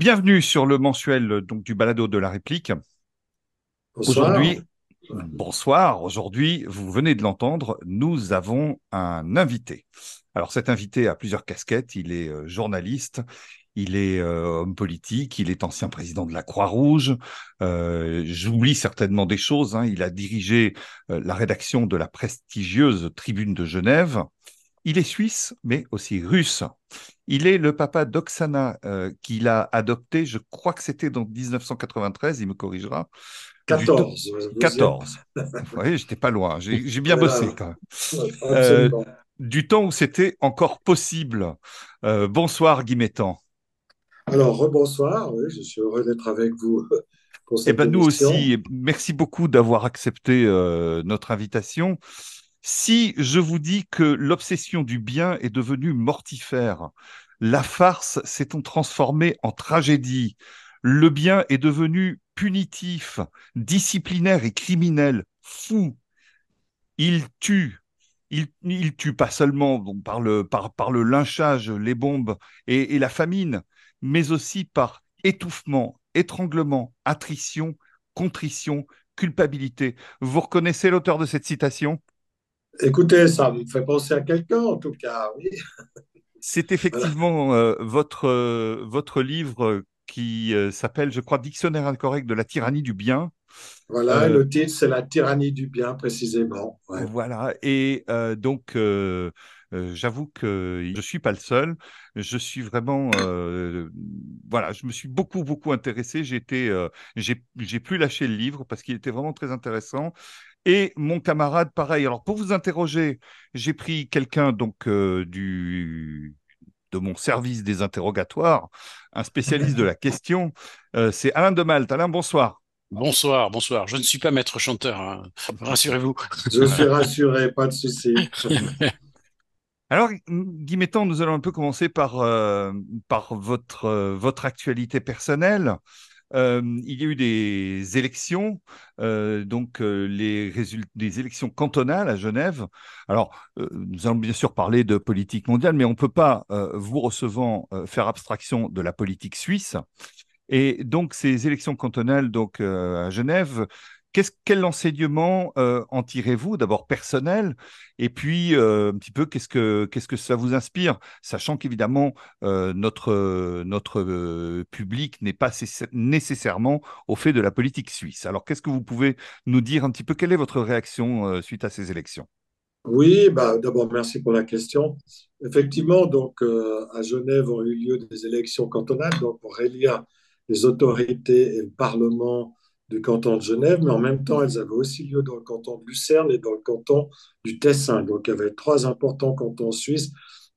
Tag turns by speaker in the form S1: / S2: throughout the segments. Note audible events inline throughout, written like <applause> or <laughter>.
S1: Bienvenue sur le mensuel donc du balado de la réplique. Aujourd'hui, bonsoir. Aujourd'hui, vous venez de l'entendre, nous avons un invité. Alors cet invité a plusieurs casquettes. Il est euh, journaliste, il est euh, homme politique, il est ancien président de la Croix-Rouge. Euh, J'oublie certainement des choses. Hein. Il a dirigé la rédaction de la prestigieuse Tribune de Genève. Il est suisse, mais aussi russe. Il est le papa d'Oksana euh, qu'il a adopté, je crois que c'était dans 1993, il me corrigera.
S2: 14.
S1: 14. <laughs> oui, j'étais pas loin, j'ai bien bossé quand même. Euh, du temps où c'était encore possible. Euh, bonsoir Guy
S2: Alors, rebonsoir, oui, je suis heureux d'être avec vous.
S1: Pour eh ben, nous aussi, merci beaucoup d'avoir accepté notre invitation. Si je vous dis que l'obsession du bien est devenue mortifère, la farce s'est transformée en tragédie, le bien est devenu punitif, disciplinaire et criminel, fou, il tue, il, tue pas seulement par, le, lynchage, les bombes et la famine, mais aussi par étouffement, étranglement, attrition, contrition, culpabilité. Vous reconnaissez l'auteur de cette citation?
S2: Écoutez, ça me fait penser à quelqu'un, en tout cas, oui.
S1: C'est effectivement euh, votre, euh, votre livre qui euh, s'appelle, je crois, Dictionnaire incorrect de la tyrannie du bien.
S2: Voilà, le titre, c'est La tyrannie du bien, précisément.
S1: Voilà, et donc, j'avoue que je ne suis pas le seul. Je suis vraiment, voilà, je me suis beaucoup, beaucoup intéressé. J'ai été, j'ai plus lâché le livre parce qu'il était vraiment très intéressant. Et mon camarade, pareil. Alors, pour vous interroger, j'ai pris quelqu'un donc euh, du de mon service des interrogatoires, un spécialiste de la question. Euh, c'est Alain de Malte. Alain, bonsoir.
S3: Bonsoir, bonsoir. Je ne suis pas maître chanteur, hein. rassurez-vous.
S2: Je suis rassuré, pas de souci. <laughs>
S1: Alors, Guy nous allons un peu commencer par, euh, par votre, votre actualité personnelle. Il y a eu des élections, donc euh, les des élections cantonales à Genève. Alors, nous allons bien sûr parler de politique mondiale, mais on ne peut pas, vous recevant, faire abstraction de la politique suisse. Et donc, ces élections cantonales donc, à Genève quel enseignement euh, en tirez-vous D'abord personnel, et puis euh, un petit peu qu'est-ce que qu'est-ce que ça vous inspire, sachant qu'évidemment euh, notre notre public n'est pas nécessairement au fait de la politique suisse. Alors qu'est-ce que vous pouvez nous dire un petit peu? Quelle est votre réaction suite à ces élections?
S2: Oui, bah, d'abord merci pour la question. Effectivement, donc à Genève ont eu lieu des élections cantonales, donc pour élire les autorités et le Parlement du canton de Genève, mais en même temps, elles avaient aussi lieu dans le canton de Lucerne et dans le canton du Tessin. Donc, il y avait trois importants cantons suisses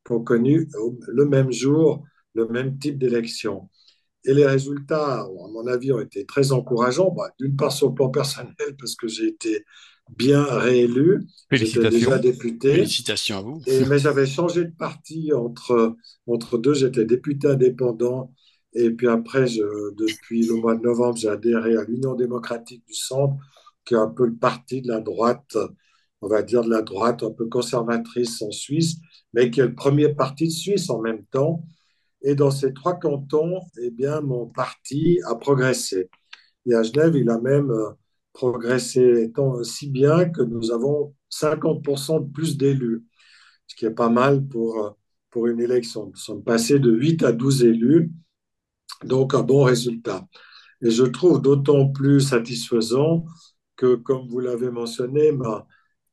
S2: qui ont connu le même jour le même type d'élection. Et les résultats, à mon avis, ont été très encourageants. Bah, d'une part, sur le plan personnel, parce que j'ai été bien réélu.
S1: Félicitations.
S2: déjà député.
S3: Félicitations à vous.
S2: Et, mais j'avais changé de parti entre, entre deux. J'étais député indépendant et puis après, depuis le mois de novembre, j'ai adhéré à l'Union démocratique du Centre, qui est un peu le parti de la droite, on va dire de la droite un peu conservatrice en Suisse, mais qui est le premier parti de Suisse en même temps. Et dans ces trois cantons, eh bien, mon parti a progressé. Et à Genève, il a même euh, progressé tant si bien que nous avons 50% de plus d'élus, ce qui est pas mal pour, euh, pour une élection. Nous sommes passés de 8 à 12 élus donc, un bon résultat. Et je trouve d'autant plus satisfaisant que, comme vous l'avez mentionné,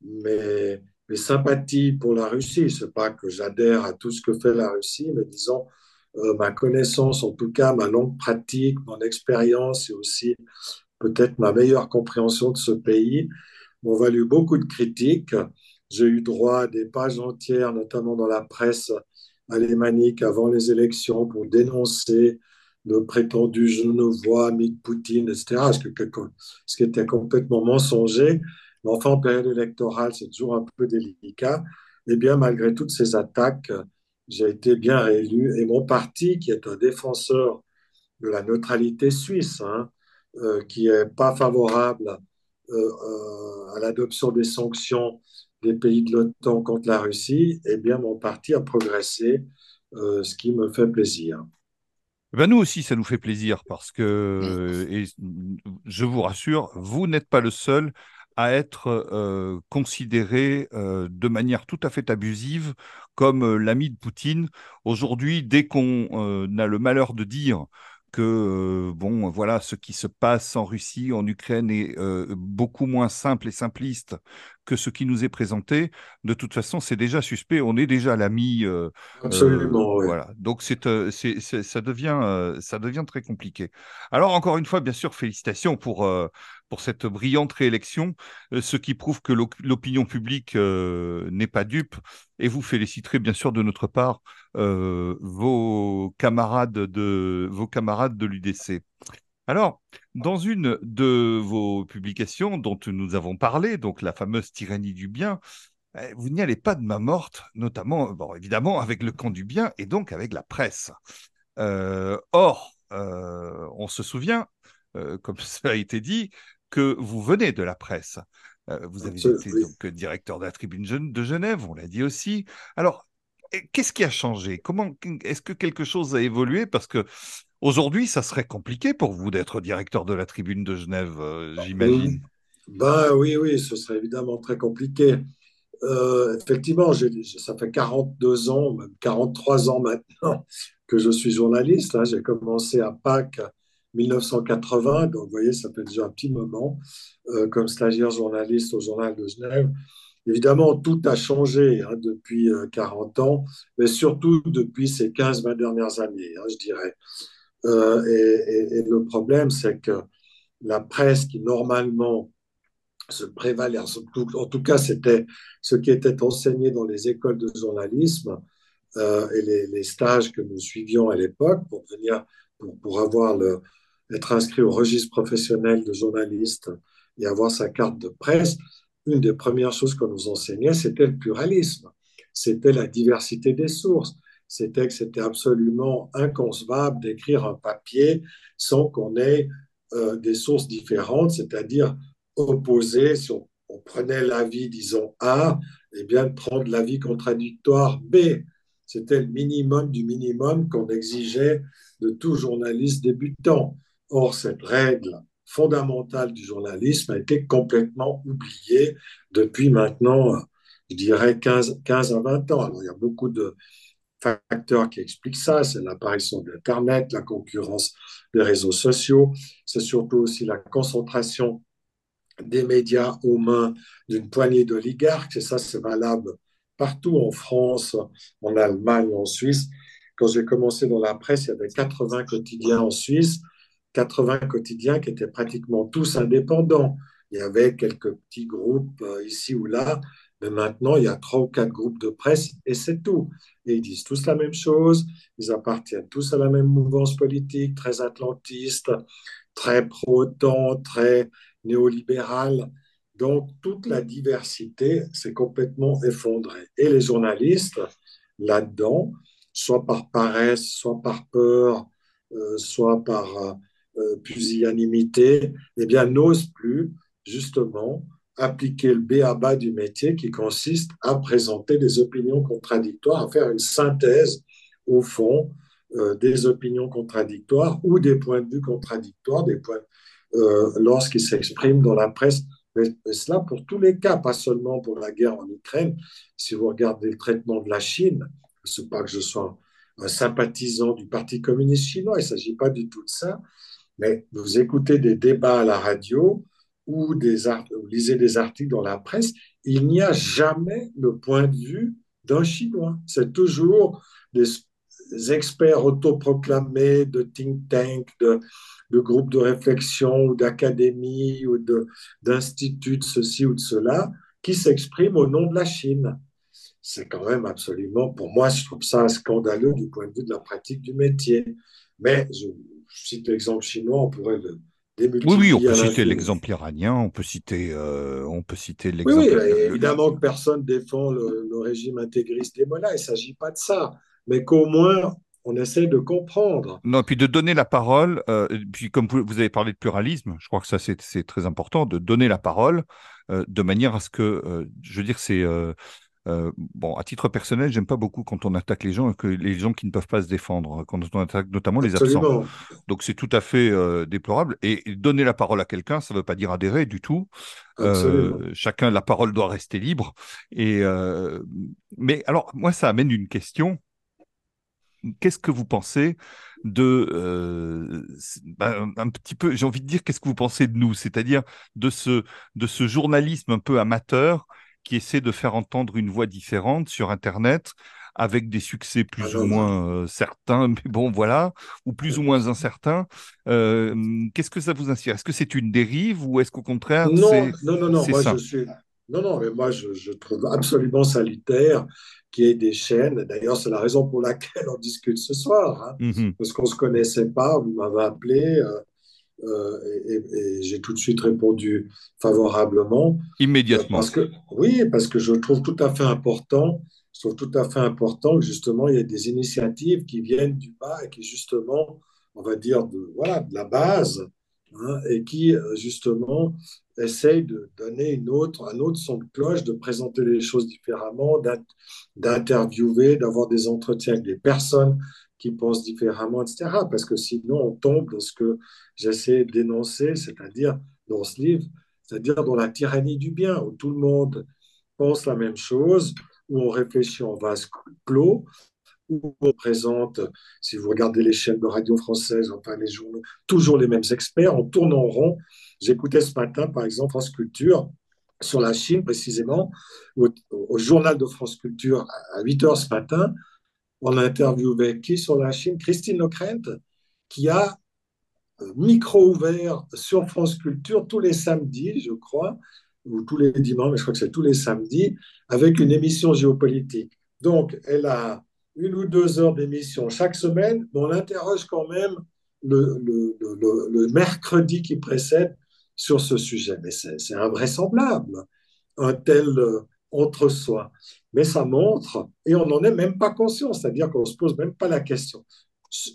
S2: mes, sympathies pour la Russie, ce n'est pas que j'adhère à tout ce que fait la Russie, mais disons, euh, ma connaissance, en tout cas ma longue pratique, mon expérience et aussi peut-être ma meilleure compréhension de ce pays m'ont valu beaucoup de critiques. J'ai eu droit à des pages entières, notamment dans la presse alémanique avant les élections, pour dénoncer le prétendu genevois, ami de Poutine, etc., ce, qui était complètement mensonger. Mais enfin, en période électorale, c'est toujours un peu délicat. Eh bien, malgré toutes ces attaques, j'ai été bien réélu. Et mon parti, qui est un défenseur de la neutralité suisse, hein, euh, qui n'est pas favorable euh, euh, à l'adoption des sanctions des pays de l'OTAN contre la Russie, eh bien, mon parti a progressé, ce qui me fait plaisir.
S1: Ben nous aussi, ça nous fait plaisir parce que, et je vous rassure, vous n'êtes pas le seul à être euh, considéré euh, de manière tout à fait abusive comme euh, l'ami de Poutine. Aujourd'hui, dès qu'on a le malheur de dire que euh, bon, voilà, ce qui se passe en Russie, en Ukraine est euh, beaucoup moins simple et simpliste que ce qui nous est présenté. De toute façon, c'est déjà suspect. On est déjà l'ami. Euh,
S2: Absolument.
S1: Voilà. Donc c'est, c'est, ça devient, ça devient très compliqué. Alors encore une fois, bien sûr, félicitations pour pour cette brillante réélection, ce qui prouve que l'opinion publique n'est pas dupe. Et vous féliciterez bien sûr de notre part vos camarades de vos camarades de l'UDC. Alors, dans une de vos publications dont nous avons parlé, donc la fameuse tyrannie du bien, eh, vous n'y allez pas de main morte, notamment, bon, évidemment, avec le camp du bien et donc avec la presse. or, on se souvient, comme <laughs> ça a été dit, que vous venez de la presse. Euh, vous avez été donc directeur de la Tribune de Genève, on l'a dit aussi. Alors, qu'est-ce qui a changé? Comment est-ce que quelque chose a évolué? Parce que aujourd'hui, ça serait compliqué pour vous d'être directeur de la Tribune de Genève, euh, j'imagine.
S2: Ben oui, oui, ce serait évidemment très compliqué. Euh, effectivement, ça fait 42 ans, même 43 ans maintenant <laughs> que je suis journaliste. Hein. J'ai commencé à Pâques 1980, donc vous voyez, ça fait déjà un petit moment, euh, comme stagiaire journaliste au Journal de Genève. Évidemment, tout a changé hein, depuis 40 euh, ans, mais surtout depuis ces 15-20 dernières années, hein, je dirais. Euh, et, le problème, c'est que la presse qui normalement se prévalait, en tout, cas, c'était ce qui était enseigné dans les écoles de journalisme et les, stages que nous suivions à l'époque pour venir, pour, avoir être inscrit au registre professionnel de journaliste et avoir sa carte de presse, une des premières choses qu'on nous enseignait, c'était le pluralisme, c'était la diversité des sources, c'était que c'était absolument inconcevable d'écrire un papier sans qu'on ait euh, des sources différentes, c'est-à-dire opposées. Si on, prenait l'avis, disons, A, et eh bien de prendre l'avis contradictoire B. C'était le minimum du minimum qu'on exigeait de tout journaliste débutant. Or, cette règle fondamentale du journalisme a été complètement oubliée depuis maintenant, je dirais, 15, 15 à 20 ans. Alors, il y a beaucoup de facteurs qui expliquent ça. C'est l'apparition d'Internet, la concurrence des réseaux sociaux. C'est surtout aussi la concentration des médias aux mains d'une poignée d'oligarques. Et ça, c'est valable partout en France, en Allemagne, en Suisse. Quand j'ai commencé dans la presse, il y avait 80 quotidiens en Suisse. 80 quotidiens qui étaient pratiquement tous indépendants. Il y avait quelques petits groupes euh, ici ou là, mais maintenant il y a trois ou quatre groupes de presse et c'est tout. Et ils disent tous la même chose, ils appartiennent tous à la même mouvance politique, très atlantiste, très pro-OTAN, très néolibérale. Donc toute la diversité s'est complètement effondrée. Et les journalistes, là-dedans, soit par paresse, soit par peur, euh, soit par euh, euh, pusillanimité, eh bien, n'ose plus justement appliquer le B à bas du métier qui consiste à présenter des opinions contradictoires, à faire une synthèse au fond euh, des opinions contradictoires ou des points de vue contradictoires, des points euh, lorsqu'ils s'expriment dans la presse. Mais, cela pour tous les cas, pas seulement pour la guerre en Ukraine. Si vous regardez le traitement de la Chine, ce n'est pas que je sois un sympathisant du Parti communiste chinois, il ne s'agit pas du tout de ça, mais vous écoutez des débats à la radio ou des lisez des articles dans la presse, il n'y a jamais le point de vue d'un Chinois. C'est toujours des experts autoproclamés de think tank, de, groupes de réflexion ou d'académie ou d'instituts de, ceci ou de cela qui s'expriment au nom de la Chine. C'est quand même absolument, pour moi, je trouve ça scandaleux du point de vue de la pratique du métier. Mais je, je cite l'exemple chinois, on pourrait le.
S1: Oui, oui, on peut citer l'exemple iranien, on peut citer, euh, on peut citer l'exemple.
S2: Oui, oui évidemment que personne défend le, régime intégriste des mollahs, il ne s'agit pas de ça, mais qu'au moins on essaie de comprendre.
S1: Non, puis de donner la parole, euh, puis comme vous, avez parlé de pluralisme, je crois que ça c'est très important, de donner la parole euh, de manière à ce que, je veux dire, c'est Euh, bon, à titre personnel, j'aime pas beaucoup quand on attaque les gens, que les gens qui ne peuvent pas se défendre, quand on attaque notamment les absents. Donc c'est tout à fait euh, déplorable. Et, donner la parole à quelqu'un, ça ne veut pas dire adhérer du tout. Euh, chacun, la parole doit rester libre. Et mais alors, moi, ça amène une question. Qu'est-ce que vous pensez de ben, un petit peu, j'ai envie de dire, qu'est-ce que vous pensez de nous, c'est-à-dire de ce de ce journalisme un peu amateur qui essaie de faire entendre une voix différente sur Internet avec des succès plus ou moins euh, certains, mais bon, voilà, ou plus ou moins incertains. Euh, qu'est-ce que ça vous inspire? Est-ce que c'est une dérive ou est-ce qu'au contraire
S2: Non, non, non, non, moi je suis... Non, non, mais moi je, trouve absolument salutaire qu'il y ait des chaînes. D'ailleurs, c'est la raison pour laquelle on discute ce soir, hein, mmh parce qu'on ne se connaissait pas. Vous m'avez appelé. Euh, euh, et, j'ai tout de suite répondu favorablement.
S1: Immédiatement.
S2: parce que, oui, parce que je trouve tout à fait important, je trouve tout à fait important que justement il y ait des initiatives qui viennent du bas et qui justement, on va dire, de, voilà, de la base, hein, et qui euh, justement essayent de donner une autre, un autre son de cloche, de présenter les choses différemment, d'interviewer, d'avoir des entretiens avec des personnes qui pensent différemment, etc. Parce que sinon, on tombe dans ce que j'essaie d'énoncer, c'est-à-dire dans ce livre, c'est-à-dire dans la tyrannie du bien, où tout le monde pense la même chose, où on réfléchit en vase clos, où on présente, si vous regardez les chaînes de radio françaises, enfin les journaux, toujours les mêmes experts, on tourne en rond. J'écoutais ce matin, par exemple, France Culture, sur la Chine précisément, au, journal de France Culture à 8 heures ce matin, on a interviewé qui sur la Chine? Christine Locrent, qui a euh, micro ouvert sur France Culture tous les samedis, je crois, ou tous les dimanches, mais je crois que c'est tous les samedis, avec une émission géopolitique. Donc, elle a une ou deux heures d'émission chaque semaine, mais on interroge quand même le, le, mercredi qui précède sur ce sujet. Mais c'est invraisemblable, un tel euh, entre-soi mais ça montre, et on n'en est même pas conscient, c'est-à-dire qu'on ne se pose même pas la question.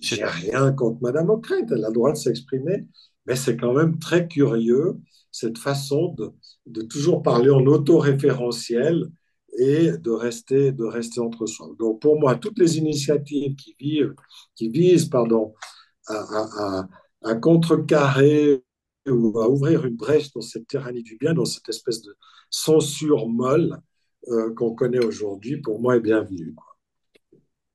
S2: J'ai rien contre Madame Ockrent, elle a le droit de s'exprimer, mais c'est quand même très curieux cette façon de, de toujours parler en autoréférentiel et de rester, de rester entre soi. Donc pour moi, toutes les initiatives qui, vivent, qui visent pardon, à, à, à contrecarrer ou à ouvrir une brèche dans cette tyrannie du bien, dans cette espèce de censure molle, euh, qu'on connaît aujourd'hui, pour moi, est bienvenue.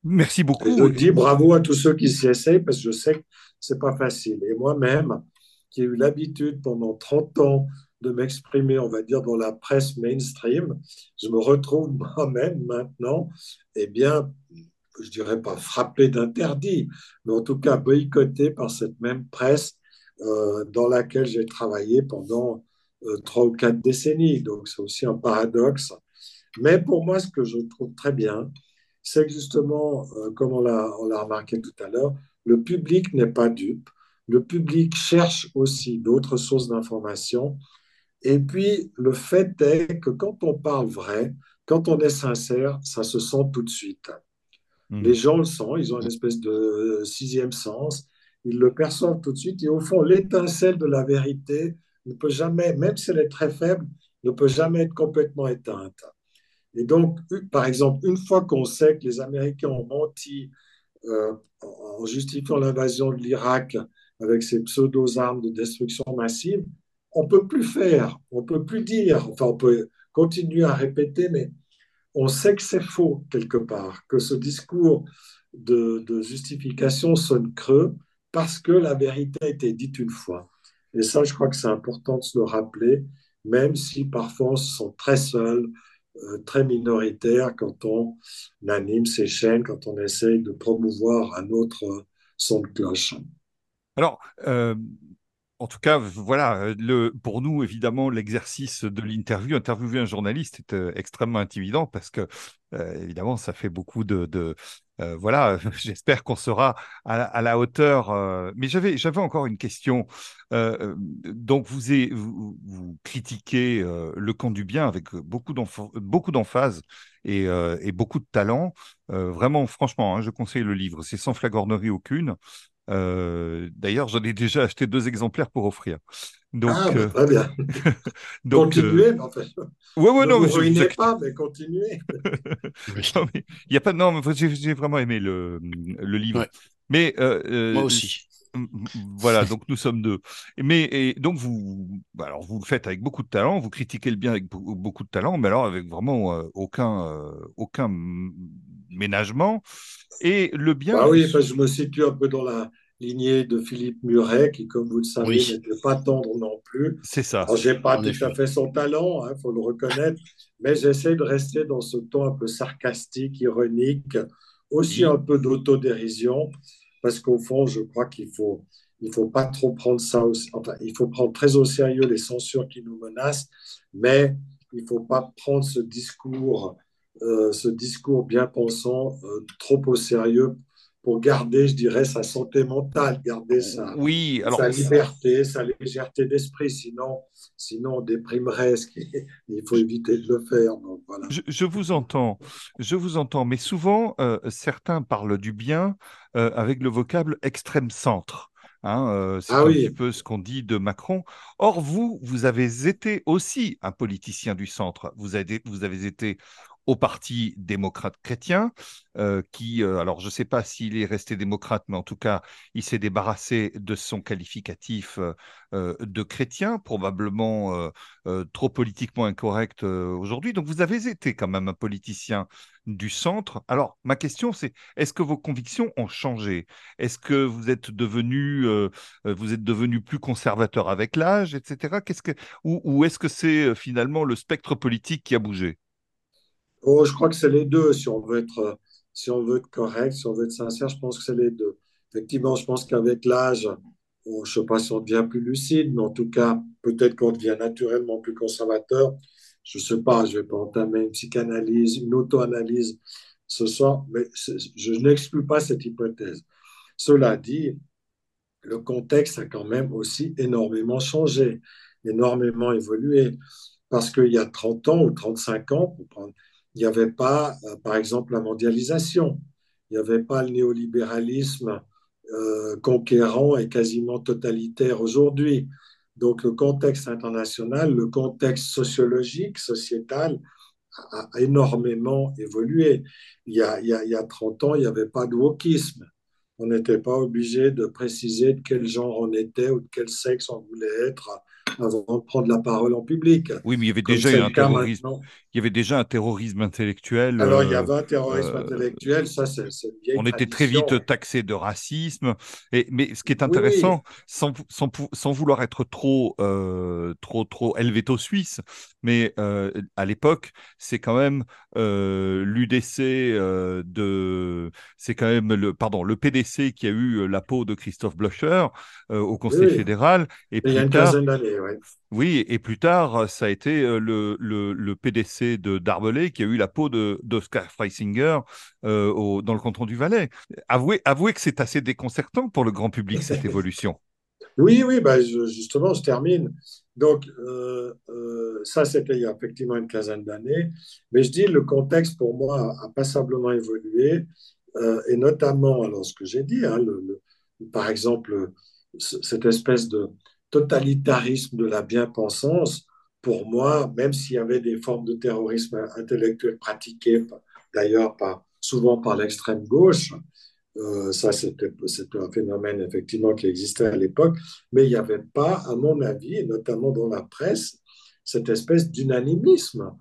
S1: Merci beaucoup.
S2: je dis bravo à tous ceux qui s'y essayent parce que je sais que ce n'est pas facile. Et moi-même, qui ai eu l'habitude pendant 30 ans de m'exprimer, on va dire, dans la presse mainstream, je me retrouve <laughs> moi-même maintenant, eh bien, je dirais pas frappé d'interdit, mais en tout cas boycotté par cette même presse euh, dans laquelle j'ai travaillé pendant euh, trois ou quatre décennies. Donc c'est aussi un paradoxe mais pour moi, ce que je trouve très bien, c'est que justement, euh, comme on l'a remarqué tout à l'heure, le public n'est pas dupe. Le public cherche aussi d'autres sources d'information. Et puis, le fait est que quand on parle vrai, quand on est sincère, ça se sent tout de suite. Hmm. Les gens le sentent, ils ont une espèce de sixième sens, ils le perçoivent tout de suite. Et au fond, l'étincelle de la vérité ne peut jamais, même si elle est très faible, ne peut jamais être complètement éteinte. Et donc, par exemple, une fois qu'on sait que les Américains ont menti euh, en justifiant l'invasion de l'Irak avec ces pseudo-armes de destruction massive, on ne peut plus faire, on ne peut plus dire, enfin on peut continuer à répéter, mais on sait que c'est faux quelque part, que ce discours de, de, justification sonne creux parce que la vérité a été dite une fois. Et ça, je crois que c'est important de se le rappeler, même si parfois on se sent très seul, très minoritaire quand on anime ces chaînes, quand on essaye de promouvoir un autre son de cloche.
S1: Alors, euh, en tout cas, voilà, pour nous, évidemment, l'exercice de l'interview, interviewer un journaliste est extrêmement intimidant parce que, évidemment, ça fait beaucoup de, voilà, <laughs> j'espère qu'on sera à, la hauteur. Mais j'avais, encore une question. Donc, vous, vous, critiquez le camp du bien avec beaucoup, beaucoup d'emphase et, beaucoup de talent. vraiment, franchement, hein, je conseille le livre. C'est sans flagornerie aucune. D'ailleurs, j'en ai déjà acheté deux exemplaires pour offrir.
S2: Donc, ah, bah, très bien. <laughs> donc, continuez, en fait.
S1: Ouais, ouais,
S2: ne
S1: non,
S2: vous ruinez pas, mais continuez. <laughs>
S1: Il n'y a pas non, j'ai vraiment aimé le, le livre. Mais
S3: moi aussi.
S1: Voilà, donc <laughs> nous sommes deux. Mais et donc vous, bah, alors vous le faites avec beaucoup de talent, vous critiquez le bien avec beaucoup de talent, mais alors avec vraiment euh, aucun euh, aucun ménagement. Et le bien.
S2: Ah oui, je me situe un peu dans la lignée de Philippe Muret, qui, comme vous le savez, n'était pas tendre non plus.
S1: C'est ça.
S2: Je n'ai pas tout à fait son talent, il hein, faut le reconnaître, mais j'essaie de rester dans ce ton un peu sarcastique, ironique, aussi un peu d'autodérision parce qu'au fond, je crois qu'il faut, il faut pas trop prendre ça, enfin, il faut prendre très au sérieux les censures qui nous menacent, mais il faut pas prendre ce discours, euh, ce discours bien pensant euh, trop au sérieux pour garder, je dirais, sa santé mentale, garder sa,
S1: oui, alors...
S2: sa liberté, sa légèreté d'esprit. Sinon, sinon, on déprimerait. Ce qui... Il faut éviter de le faire. voilà.
S1: je, vous entends, je vous entends, mais souvent, euh, certains parlent du bien euh, avec le vocable extrême centre. Hein, euh, c'est ah un petit peu ce qu'on dit de Macron. Or, vous, vous avez été aussi un politicien du centre. Vous avez, vous avez été au Parti démocrate chrétien, euh, qui, euh, alors je ne sais pas s'il est resté démocrate, mais en tout cas, il s'est débarrassé de son qualificatif euh, de chrétien, probablement trop politiquement incorrect aujourd'hui. Donc vous avez été quand même un politicien du centre. Alors ma question, c'est est-ce que vos convictions ont changé? Est-ce que vous êtes devenu, vous êtes devenu plus conservateur avec l'âge, etc. Qu'est-ce que, ou est-ce que c'est finalement le spectre politique qui a bougé?
S2: Oh, je crois que c'est les deux. Si on veut être, si on veut être correct, si on veut être sincère, je pense que c'est les deux. Effectivement, je pense qu'avec l'âge, je ne sais pas si on devient plus lucide, mais en tout cas, peut-être qu'on devient naturellement plus conservateur. Je ne sais pas, je ne vais pas entamer une psychanalyse, une auto-analyse ce soir, mais je n'exclus pas cette hypothèse. Cela dit, le contexte a quand même aussi énormément changé, énormément évolué, parce qu'il y a 30 ans ou 35 ans, pour prendre il n'y avait pas, euh, par exemple, la mondialisation, il n'y avait pas le néolibéralisme euh, conquérant et quasiment totalitaire aujourd'hui. Donc le contexte international, le contexte sociologique, sociétal a, énormément évolué. Il y, a, il, y a, 30 ans, il n'y avait pas de wokisme. On n'était pas obligé de préciser de quel genre on était ou de quel sexe on voulait être avant de prendre la parole en public.
S1: Oui, mais il y avait déjà un terrorisme. Il y avait déjà un terrorisme intellectuel.
S2: Alors, il y euh, avait un terrorisme euh, intellectuel, ça, c'est
S1: On était très vite taxé de racisme. Et, mais ce qui est intéressant, Sans, sans, sans, vouloir être trop, euh, trop, trop helvéto-suisse, mais à l'époque, c'est quand même l'UDC de. C'est quand même le, pardon, le PDC qui a eu la peau de Christophe Blocher au Conseil fédéral.
S2: Et il y a une quinzaine d'années, oui.
S1: Oui, et plus tard, ça a été euh, le, le, PDC de Darbelay qui a eu la peau d'Oscar Freisinger euh, dans le canton du Valais. Avouez, avouez que c'est assez déconcertant pour le grand public, cette <laughs> évolution.
S2: Oui, oui, bah, justement, je termine. Donc, euh, ça, c'était il y a effectivement une quinzaine d'années. Mais je dis, le contexte, pour moi, a, passablement évolué. et notamment, alors, ce que j'ai dit, hein, le, par exemple, cette espèce de totalitarisme de la bien-pensance, pour moi, même s'il y avait des formes de terrorisme intellectuel pratiquées, d'ailleurs par, souvent par l'extrême gauche, euh, ça c'était un phénomène effectivement qui existait à l'époque, mais il n'y avait pas, à mon avis, notamment dans la presse, cette espèce d'unanimisme.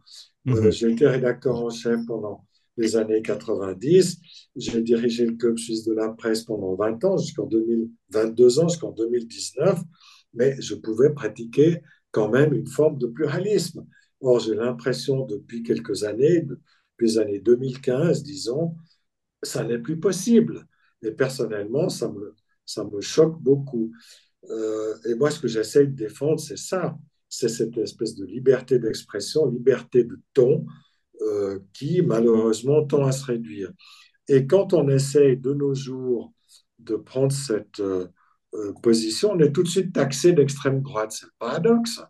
S2: Euh, mhm. J'ai été rédacteur en chef pendant les années 90, j'ai dirigé le club suisse de la presse pendant 20 ans, jusqu'en 2022 ans, jusqu'en 2019 mais je pouvais pratiquer quand même une forme de pluralisme. Or, j'ai l'impression depuis quelques années, depuis les années 2015, disons, ça n'est plus possible. Et personnellement, ça me, ça me choque beaucoup. Euh, et moi, ce que j'essaie de défendre, c'est ça. C'est cette espèce de liberté d'expression, liberté de ton, euh, qui malheureusement tend à se réduire. Et quand on essaie de nos jours de prendre cette, euh, position, on est tout de suite taxé d'extrême droite. C'est le paradoxe.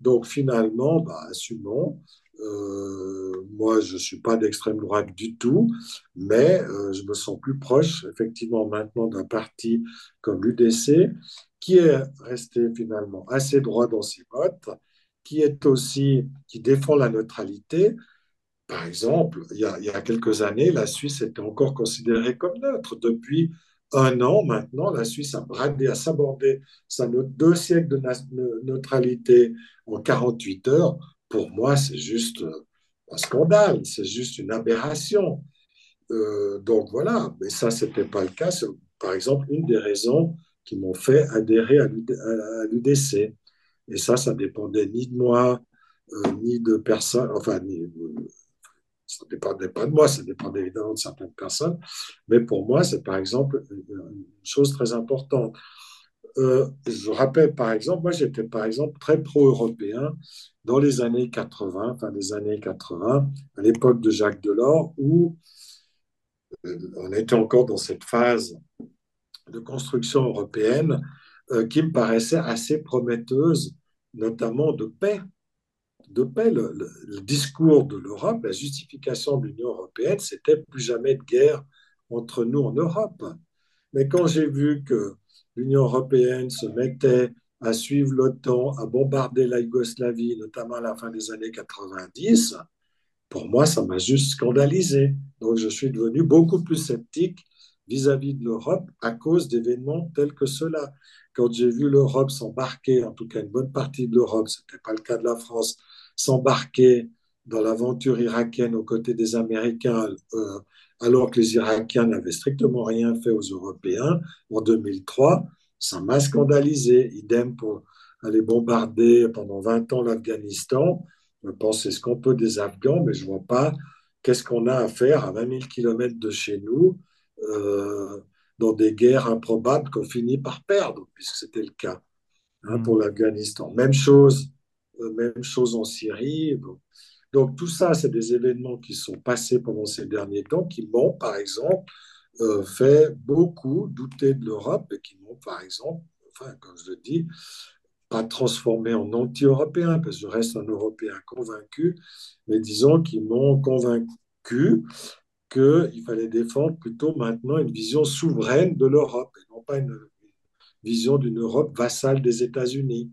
S2: Donc finalement, bah, assumons, Euh, moi, je ne suis pas d'extrême droite du tout, mais euh, je me sens plus proche, effectivement, maintenant d'un parti comme l'UDC, qui est resté finalement assez droit dans ses votes, qui est aussi, qui défend la neutralité. Par exemple, il y a, il y a quelques années, la Suisse était encore considérée comme neutre. Depuis un an maintenant, la Suisse a bradé, a sabordé sa deux siècles de neutralité en 48 heures. Pour moi, c'est juste un scandale, c'est juste une aberration. Euh, donc voilà, mais ça, ce n'était pas le cas. C'est par exemple une des raisons qui m'ont fait adhérer à l'UDC. Et ça, ça dépendait ni de moi, euh, ni de personne, enfin, ni, ça ne dépendait pas de moi, ça dépendait évidemment de certaines personnes. Mais pour moi, c'est par exemple une chose très importante. Euh, je rappelle par exemple, moi j'étais par exemple très pro-européen dans les années 80, fin des années 80, à l'époque de Jacques Delors, où euh, on était encore dans cette phase de construction européenne euh, qui me paraissait assez prometteuse, notamment de paix de paix. Le, discours de l'Europe, la justification de l'Union européenne, c'était plus jamais de guerre entre nous en Europe. Mais quand j'ai vu que l'Union européenne se mettait à suivre l'OTAN, à bombarder la Yougoslavie, notamment à la fin des années 90, pour moi, ça m'a juste scandalisé. Donc, je suis devenu beaucoup plus sceptique vis-à-vis de l'Europe à cause d'événements tels que cela. Quand j'ai vu l'Europe s'embarquer, en tout cas une bonne partie de l'Europe, ce n'était pas le cas de la France, s'embarquer dans l'aventure irakienne aux côtés des Américains, euh, alors que les Irakiens n'avaient strictement rien fait aux Européens en 2003, ça m'a scandalisé. Idem pour aller bombarder pendant 20 ans l'Afghanistan. Je pense c'est ce qu'on peut des Afghans, mais je ne vois pas qu'est-ce qu'on a à faire à 20 000 km de chez nous euh, dans des guerres improbables qu'on finit par perdre, puisque c'était le cas hein, pour mm. l'Afghanistan. Même chose même chose en Syrie. Donc, tout ça, c'est des événements qui sont passés pendant ces derniers temps, qui m'ont, par exemple, euh, fait beaucoup douter de l'Europe et qui m'ont, par exemple, enfin, comme je le dis, pas transformé en anti-européen, parce que je reste un Européen convaincu, mais disons qu'ils m'ont convaincu qu'il fallait défendre plutôt maintenant une vision souveraine de l'Europe et non pas une vision d'une Europe vassale des États-Unis.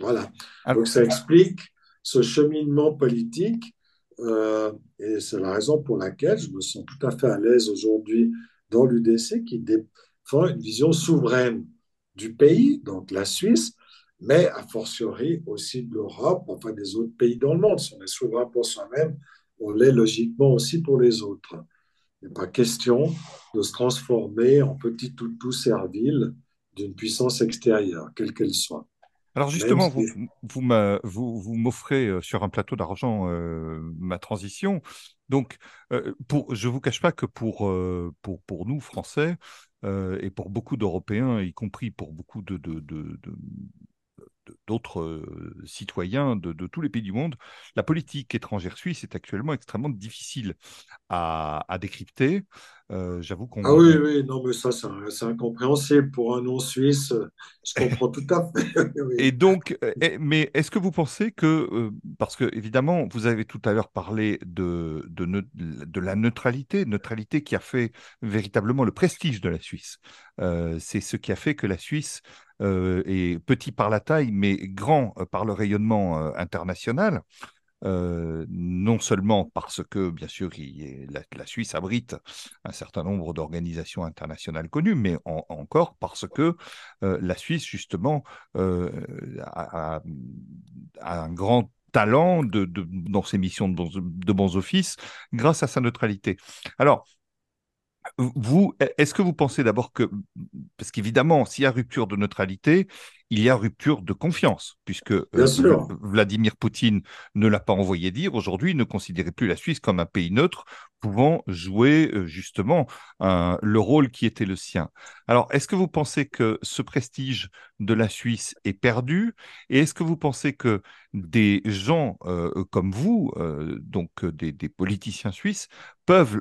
S2: Voilà. Donc ça explique ce cheminement politique euh, et c'est la raison pour laquelle je me sens tout à fait à l'aise aujourd'hui dans l'UDC qui défend une vision souveraine du pays, donc la Suisse, mais a fortiori aussi de l'Europe, enfin des autres pays dans le monde. Si on est souverain pour soi-même, on l'est logiquement aussi pour les autres. Il n'est pas question de se transformer en petit toutou servile d'une puissance extérieure, quelle qu'elle soit.
S1: Alors justement, vous, vous, m'offrez sur un plateau d'argent euh, ma transition. Donc, euh, pour, je ne vous cache pas que pour, pour, pour nous, Français, et pour beaucoup d'Européens, y compris pour beaucoup de, d'autres citoyens de, de, tous les pays du monde, la politique étrangère suisse est actuellement extrêmement difficile à, à décrypter.
S2: Euh, j'avoue qu'on. Ah oui, oui, non, mais ça, c'est incompréhensible pour un non-suisse. Je <laughs> comprends tout à fait. <laughs>
S1: Et donc, euh, mais est-ce que vous pensez que, euh, parce que évidemment, vous avez tout à l'heure parlé de, de, de, la neutralité, neutralité qui a fait véritablement le prestige de la Suisse. c'est ce qui a fait que la Suisse est petit par la taille, mais grand par le rayonnement international. Euh, non seulement parce que, bien sûr, la, Suisse abrite un certain nombre d'organisations internationales connues, mais encore parce que euh, la Suisse, justement, euh, a, un grand talent dans ses missions de bons, de bons offices grâce à sa neutralité. Alors, vous, est-ce que vous pensez d'abord que, parce qu'évidemment, s'il y a rupture de neutralité, il y a rupture de confiance, puisque euh, Vladimir Poutine ne l'a pas envoyé dire. Aujourd'hui, il ne considérait plus la Suisse comme un pays neutre pouvant jouer euh, justement le rôle qui était le sien. Alors, est-ce que vous pensez que ce prestige de la Suisse est perdu? Et est-ce que vous pensez que des gens euh, comme vous, donc des, politiciens suisses, peuvent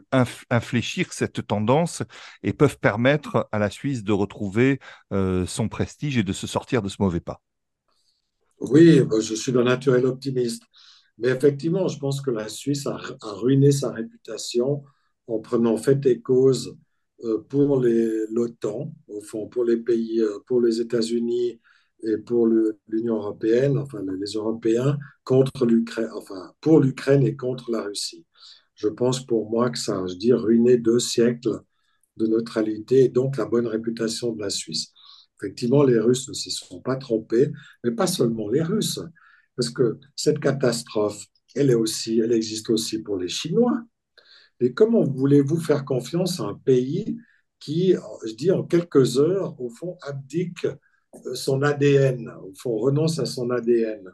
S1: infléchir cette tendance et peuvent permettre à la Suisse de retrouver son prestige et de se sortir de ce mauvais pas?
S2: Oui, je suis d'un naturel optimiste. Mais effectivement, je pense que la Suisse a, a ruiné sa réputation en prenant fait et cause euh, pour l'OTAN, au fond, pour les pays, euh, pour les États-Unis et pour l'Union européenne, enfin les Européens, contre l'Ukraine, enfin pour l'Ukraine et contre la Russie. Je pense pour moi que ça, je dis, ruiné deux siècles de neutralité et donc la bonne réputation de la Suisse. Effectivement, les Russes ne s'y sont pas trompés, mais pas seulement les Russes, parce que cette catastrophe, elle, existe aussi pour les Chinois. Et comment voulez-vous faire confiance à un pays qui, je dis, en quelques heures, au fond, abdique euh, son ADN, au fond, renonce à son ADN,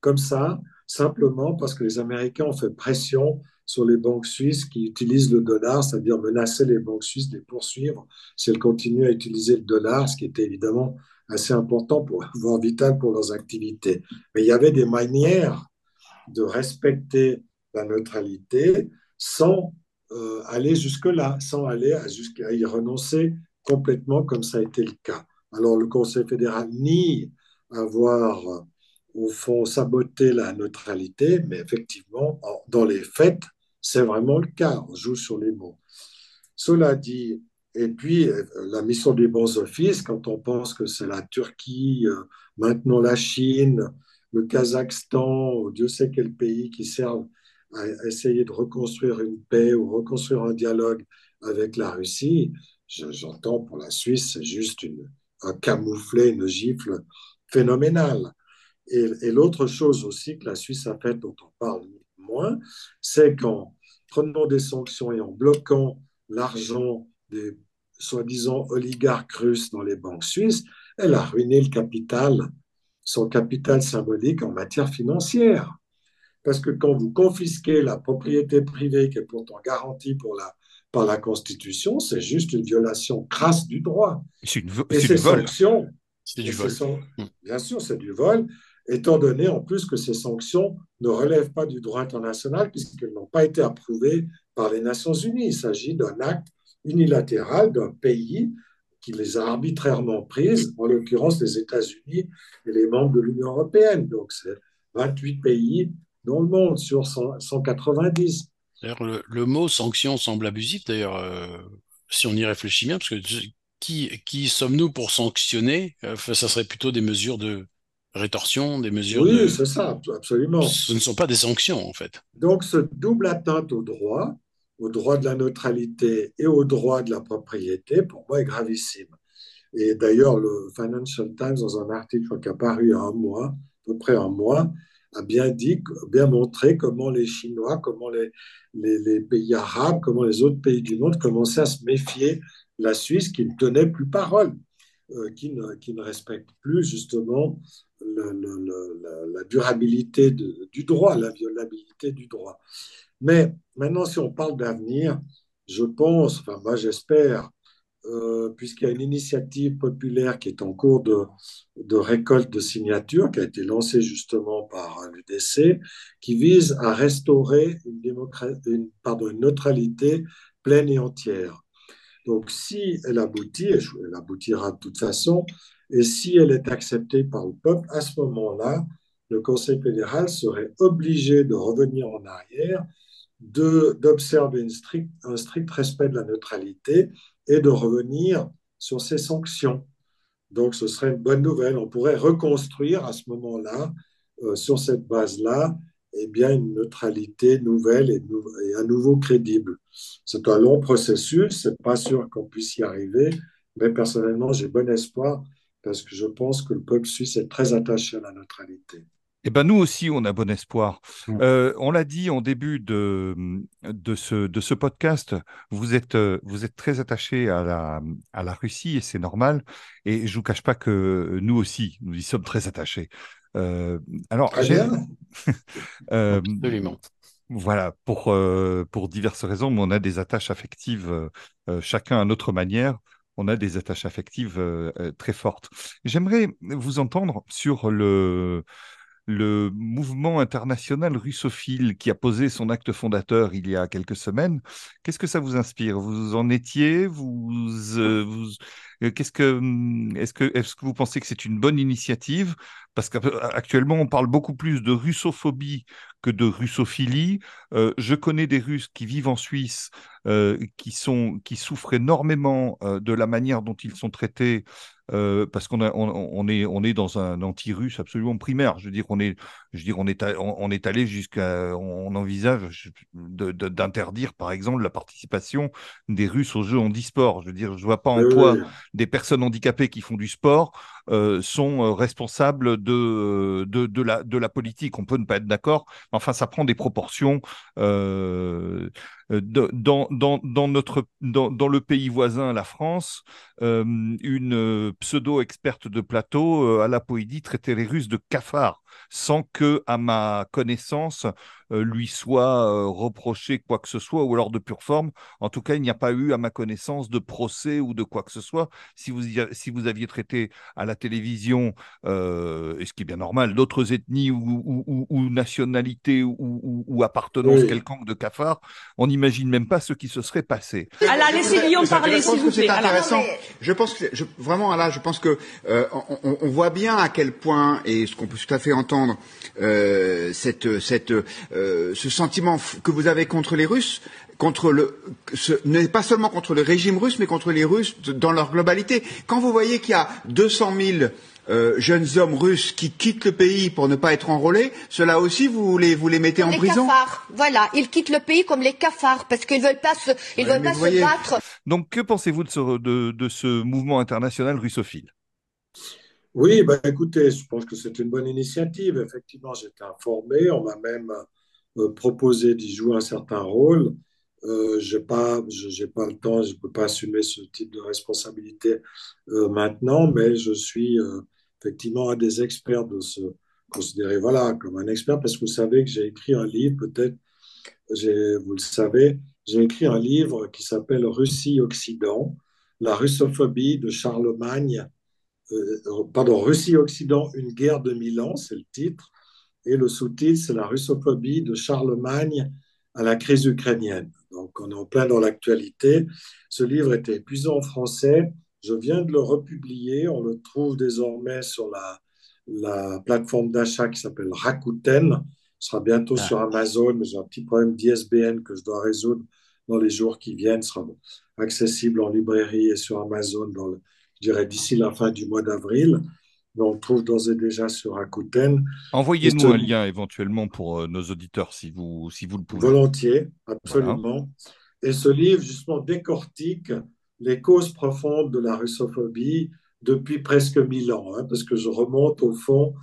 S2: comme ça, simplement parce que les Américains ont fait pression sur les banques suisses qui utilisent le dollar, c'est-à-dire menacer les banques suisses de les poursuivre si elles continuent à utiliser le dollar, ce qui était évidemment assez important, pour, voire vital pour leurs activités. Mais il y avait des manières de respecter la neutralité sans euh, aller jusque-là, sans aller jusqu'à y renoncer complètement comme ça a été le cas. Alors le Conseil fédéral nie avoir au fond saboté la neutralité, mais effectivement, dans les faits, c'est vraiment le cas. On joue sur les mots. Cela dit, et puis euh, la mission des bons offices, quand on pense que c'est la Turquie, euh, maintenant la Chine, le Kazakhstan, Dieu sait quel pays qui servent à essayer de reconstruire une paix ou reconstruire un dialogue avec la Russie, j'entends pour la Suisse, c'est juste un camouflet, une gifle phénoménale. Et l'autre chose aussi que la Suisse a faite, dont on parle moins, c'est qu'en prenant des sanctions et en bloquant l'argent des soi-disant oligarques russes dans les banques suisses, elle a ruiné le capital, son capital symbolique en matière financière. Parce que quand vous confisquez la propriété privée qui est pourtant garantie pour la, par la Constitution, c'est juste une violation crasse du droit.
S1: C'est une,
S2: Et ces
S1: vol.
S2: sanctions,
S3: C'est du vol.
S2: san- bien sûr, c'est du vol, étant donné en plus que ces sanctions ne relèvent pas du droit international puisqu'elles n'ont pas été approuvées par les Nations Unies. Il s'agit d'un acte unilatéral d'un pays qui les a arbitrairement prises, en l'occurrence les États-Unis et les membres de l'Union européenne. Donc c'est 28 pays dans le monde sur 100 190.
S3: D'ailleurs, le, le mot sanction semble abusif, d'ailleurs, euh, si on y réfléchit bien, parce que qui, qui sommes-nous pour sanctionner? Euh, Enfin, ça serait plutôt des mesures de rétorsion, des mesures
S2: Oui,
S3: de...
S2: c'est ça, absolument.
S3: Ce ne sont pas des sanctions, en fait.
S2: Donc, ce double atteinte au droit, au droit de la neutralité et au droit de la propriété, pour moi, est gravissime. Et d'ailleurs, le Financial Times, dans un article qui a paru il y a un mois, à peu près un mois, a bien dit, bien montré comment les Chinois, comment les, les, pays arabes, comment les autres pays du monde commençaient à se méfier de la Suisse qui ne tenait plus parole, euh, qui, ne, qui ne respecte plus justement la, durabilité du droit, la violabilité du droit. Mais maintenant, si on parle d'avenir, je pense, enfin moi j'espère, euh, puisqu'il y a une initiative populaire qui est en cours de, récolte de signatures, qui a été lancée justement par l'UDC, qui vise à restaurer une, une, pardon, une neutralité pleine et entière. Donc si elle aboutit, et elle aboutira de toute façon, et si elle est acceptée par le peuple, à ce moment-là, le Conseil fédéral serait obligé de revenir en arrière, d'observer strict, un strict respect de la neutralité et de revenir sur ces sanctions. Donc ce serait une bonne nouvelle. On pourrait reconstruire à ce moment-là, euh, sur cette base-là, eh bien, une neutralité nouvelle et, et à nouveau crédible. C'est un long processus, c'est pas sûr qu'on puisse y arriver, mais personnellement, j'ai bon espoir parce que je pense que le peuple suisse est très attaché à la neutralité.
S1: Eh ben nous aussi, on a bon espoir. Euh, on l'a dit en début de, de, ce, de ce podcast, vous êtes, vous êtes très attaché à la, à la Russie et c'est normal. Et je vous cache pas que nous aussi, nous y sommes très attachés. Euh, alors, <laughs>
S3: euh, Absolument.
S1: Voilà, pour, euh, pour diverses raisons, mais on a des attaches affectives, euh, chacun à notre manière on a des attaches affectives euh, très fortes. J'aimerais vous entendre sur le, le mouvement international russophile qui a posé son acte fondateur il y a quelques semaines. Qu'est-ce que ça vous inspire? Vous en étiez? Vous, euh, vous qu'est-ce que est-ce que est-ce que vous pensez que c'est une bonne initiative? Parce qu'actuellement, on parle beaucoup plus de russophobie que de russophilie. Euh, je connais des Russes qui vivent en Suisse, euh, qui, sont, qui souffrent énormément euh, de la manière dont ils sont traités euh, parce qu'on on, est, on est dans un anti-russe absolument primaire. Je veux dire, on est, je veux dire, on est, on, est allé jusqu'à, on envisage d'interdire, par exemple, la participation des Russes aux Jeux handisport. Je veux dire, je vois pas en quoi des personnes handicapées qui font du sport euh, sont euh, responsables de, de, de, la, de la politique. On peut ne pas être d'accord, mais enfin, ça prend des proportions. Euh, euh, dans, dans, notre, dans, le pays voisin, la France, euh, une euh, pseudo-experte de plateau, à la Poédie, traitait les Russes de cafards, sans que, à ma connaissance, lui soit reproché quoi que ce soit, ou alors de pure forme. En tout cas, il n'y a pas eu, à ma connaissance, de procès ou de quoi que ce soit. Si vous, si vous aviez traité à la télévision, euh, et ce qui est bien normal, d'autres ethnies ou, ou, ou nationalités ou, ou appartenances quelconques de cafards, on n'imagine même pas ce qui se serait passé.
S4: Alors, laissez Guillaume parler, s'il vous plaît.
S5: C'est intéressant. Je pense que, je, vraiment, là, je pense que euh, on, on, voit bien à quel point, et ce qu'on peut tout à fait entendre, euh, cette, cette, euh, ce sentiment que vous avez contre les Russes, contre le, ce, n'est pas seulement contre le régime russe, mais contre les Russes dans leur globalité. Quand vous voyez qu'il y a 200 000 euh, jeunes hommes russes qui quittent le pays pour ne pas être enrôlés, cela aussi vous les, vous les mettez en
S6: les
S5: prison
S6: cafards. Voilà, ils quittent le pays comme les cafards parce qu'ils veulent pas se, ils veulent pas se battre.
S1: Donc que pensez-vous de ce, de, de ce mouvement international russophile?
S2: Oui, bah, écoutez, je pense que c'est une bonne initiative. Effectivement, j'étais informé, on m'a même euh, proposé d'y jouer un certain rôle. Euh, je n'ai pas, le temps, je ne peux pas assumer ce type de responsabilité euh, maintenant, mais je suis euh, effectivement un des experts de se considérer voilà, comme un expert, parce que vous savez que j'ai écrit un livre, peut-être, vous le savez, j'ai écrit un livre qui s'appelle Russie-Occident, la russophobie de Charlemagne, pardon, Russie-Occident, une guerre de mille ans, c'est le titre, et le sous-titre, c'est la russophobie de Charlemagne à la crise ukrainienne. Donc, on est en plein dans l'actualité. Ce livre était épuisant en français. Je viens de le republier. On le trouve désormais sur la, la plateforme d'achat qui s'appelle Rakuten. Ce sera bientôt ah. sur Amazon, mais j'ai un petit problème d'ISBN que je dois résoudre dans les jours qui viennent. Ce sera accessible en librairie et sur Amazon, dans le, je dirais, d'ici la fin du mois d'avril. Mais on le trouve d'ores et déjà sur Rakuten.
S1: Envoyez-nous un lien éventuellement pour euh, nos auditeurs si vous, si vous le pouvez.
S2: Volontiers, absolument. Et ce livre, justement, décortique les causes profondes de la russophobie depuis presque mille ans, hein, parce que je remonte au fond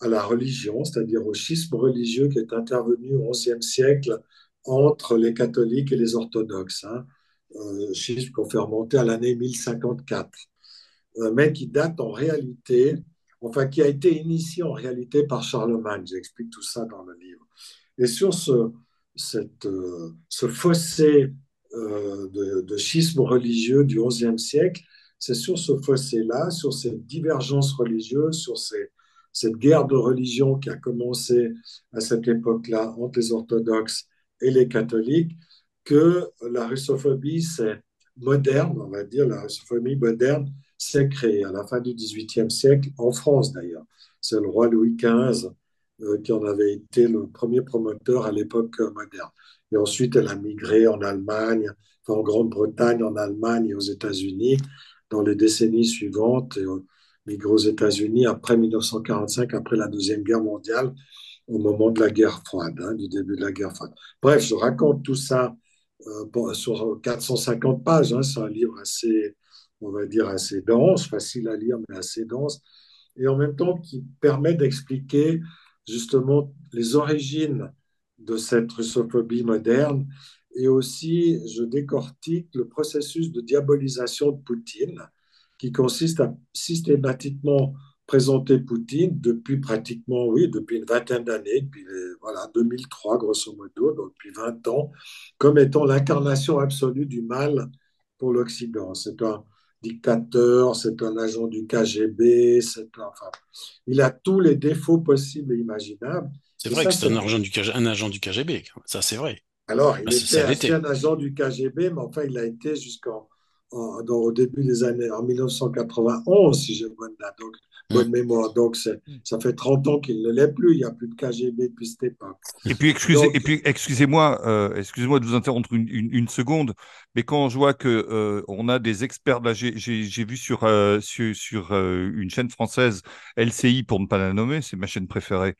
S2: à la religion, c'est-à-dire au schisme religieux qui est intervenu au XIe siècle entre les catholiques et les orthodoxes. Hein, euh, schisme qu'on fait remonter à l'année 1054, euh, mais qui date en réalité, enfin qui a été initié en réalité par Charlemagne. J'explique tout ça dans le livre. Et sur ce, euh, fossé euh, de, schisme religieux du XIe siècle, c'est sur ce fossé-là, sur cette divergence religieuse, sur cette guerre de religion qui a commencé à cette époque-là entre les orthodoxes et les catholiques, que la russophobie c'est moderne, on va dire, la russophobie moderne s'est créée à la fin du XVIIIe siècle, en France d'ailleurs. C'est le roi Louis XV euh, qui en avait été le premier promoteur à l'époque moderne. Et ensuite, elle a migré en Allemagne, en Grande-Bretagne, en Allemagne et aux États-Unis dans les décennies suivantes. Et migré aux États-Unis après 1945, après la Deuxième Guerre mondiale, au moment de la guerre froide, hein, du début de la guerre froide. Bref, je raconte tout ça euh, sur 450 pages. Hein, c'est un livre assez, on va dire, assez dense, facile à lire, mais assez dense, et en même temps qui permet d'expliquer justement les origines de cette russophobie moderne. Et aussi, je décortique le processus de diabolisation de Poutine, qui consiste à systématiquement présenter Poutine depuis pratiquement, oui, depuis une vingtaine d'années, depuis voilà, 2003 grosso modo, donc depuis 20 ans, comme étant l'incarnation absolue du mal pour l'Occident. C'est un dictateur, c'est un agent du KGB, c'est enfin, il a tous les défauts possibles et imaginables.
S3: C'est vrai que c'est un, agent du un agent du KGB, ça c'est vrai.
S2: Alors, il était, un agent du KGB, mais enfin, il a été jusqu'en en- dans- au début des années, en 1991, si j'ai bonne donc bonne mémoire. Donc, c'est- ça fait 30 ans qu'il ne l'est plus. Il n'y a plus de KGB depuis cette époque.
S1: Et puis, excusez,
S2: Donc-
S1: et puis, excusez-moi, euh, excusez-moi de vous interrompre une, une, une seconde, mais quand je vois que euh, on a des experts, là, j'ai vu sur euh, sur, sur euh, une chaîne française, LCI pour ne pas la nommer, c'est ma chaîne préférée.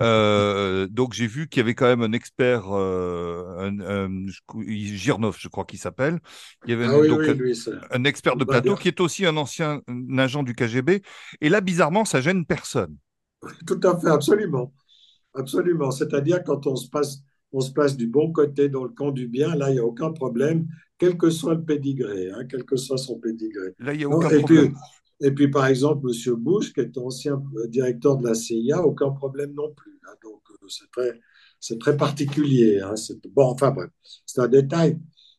S1: Euh, donc j'ai vu qu'il y avait quand même un expert, euh, un, un- je- Girnov, je crois qu'il s'appelle. Il y avait
S2: Ah oui,
S1: donc
S2: oui,
S1: un-
S2: lui,
S1: un expert de plateau qui est aussi un ancien agent du KGB. Et là, bizarrement, ça gêne personne.
S2: Tout à fait, absolument. Absolument. C'est-à-dire quand on se passe, on se place du bon côté dans le camp du bien, là, il n'y a aucun problème, quel que soit le pédigré, hein, quel que soit son pédigré.
S1: Là, il n'y a aucun problème.
S2: puis, et puis, par exemple, M. Bush, qui est ancien euh, directeur de la CIA, aucun problème non plus. hein. Donc, euh, c'est très, très particulier. hein. Bon, enfin bref, c'est un détail.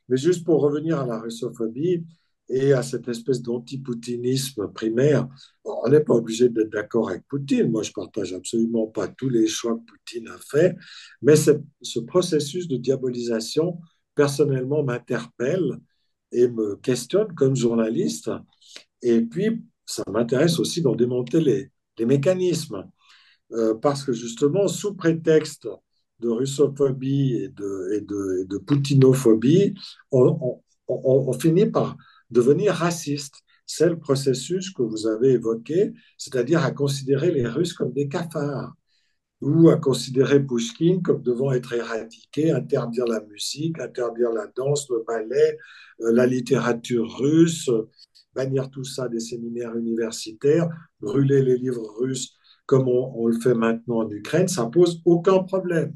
S2: Mais juste pour revenir à la russophobie et à cette espèce d'antipoutinisme primaire, on n'est pas obligé d'être d'accord avec Poutine. Moi, je partage absolument pas tous les choix que Poutine a fait, mais ce processus de diabolisation, personnellement, m'interpelle et me questionne comme journaliste. Et puis, ça m'intéresse aussi d'en démonter les, mécanismes. Euh, parce que justement, sous prétexte de russophobie et de, et poutinophobie, on, finit par devenir raciste. C'est le processus que vous avez évoqué, c'est-à-dire à considérer les Russes comme des cafards ou à considérer Pouchkine comme devant être éradiqué, interdire la musique, interdire la danse, le ballet, euh, la littérature russe, bannir tout ça des séminaires universitaires, brûler les livres russes comme on, on le fait maintenant en Ukraine, ça pose aucun problème.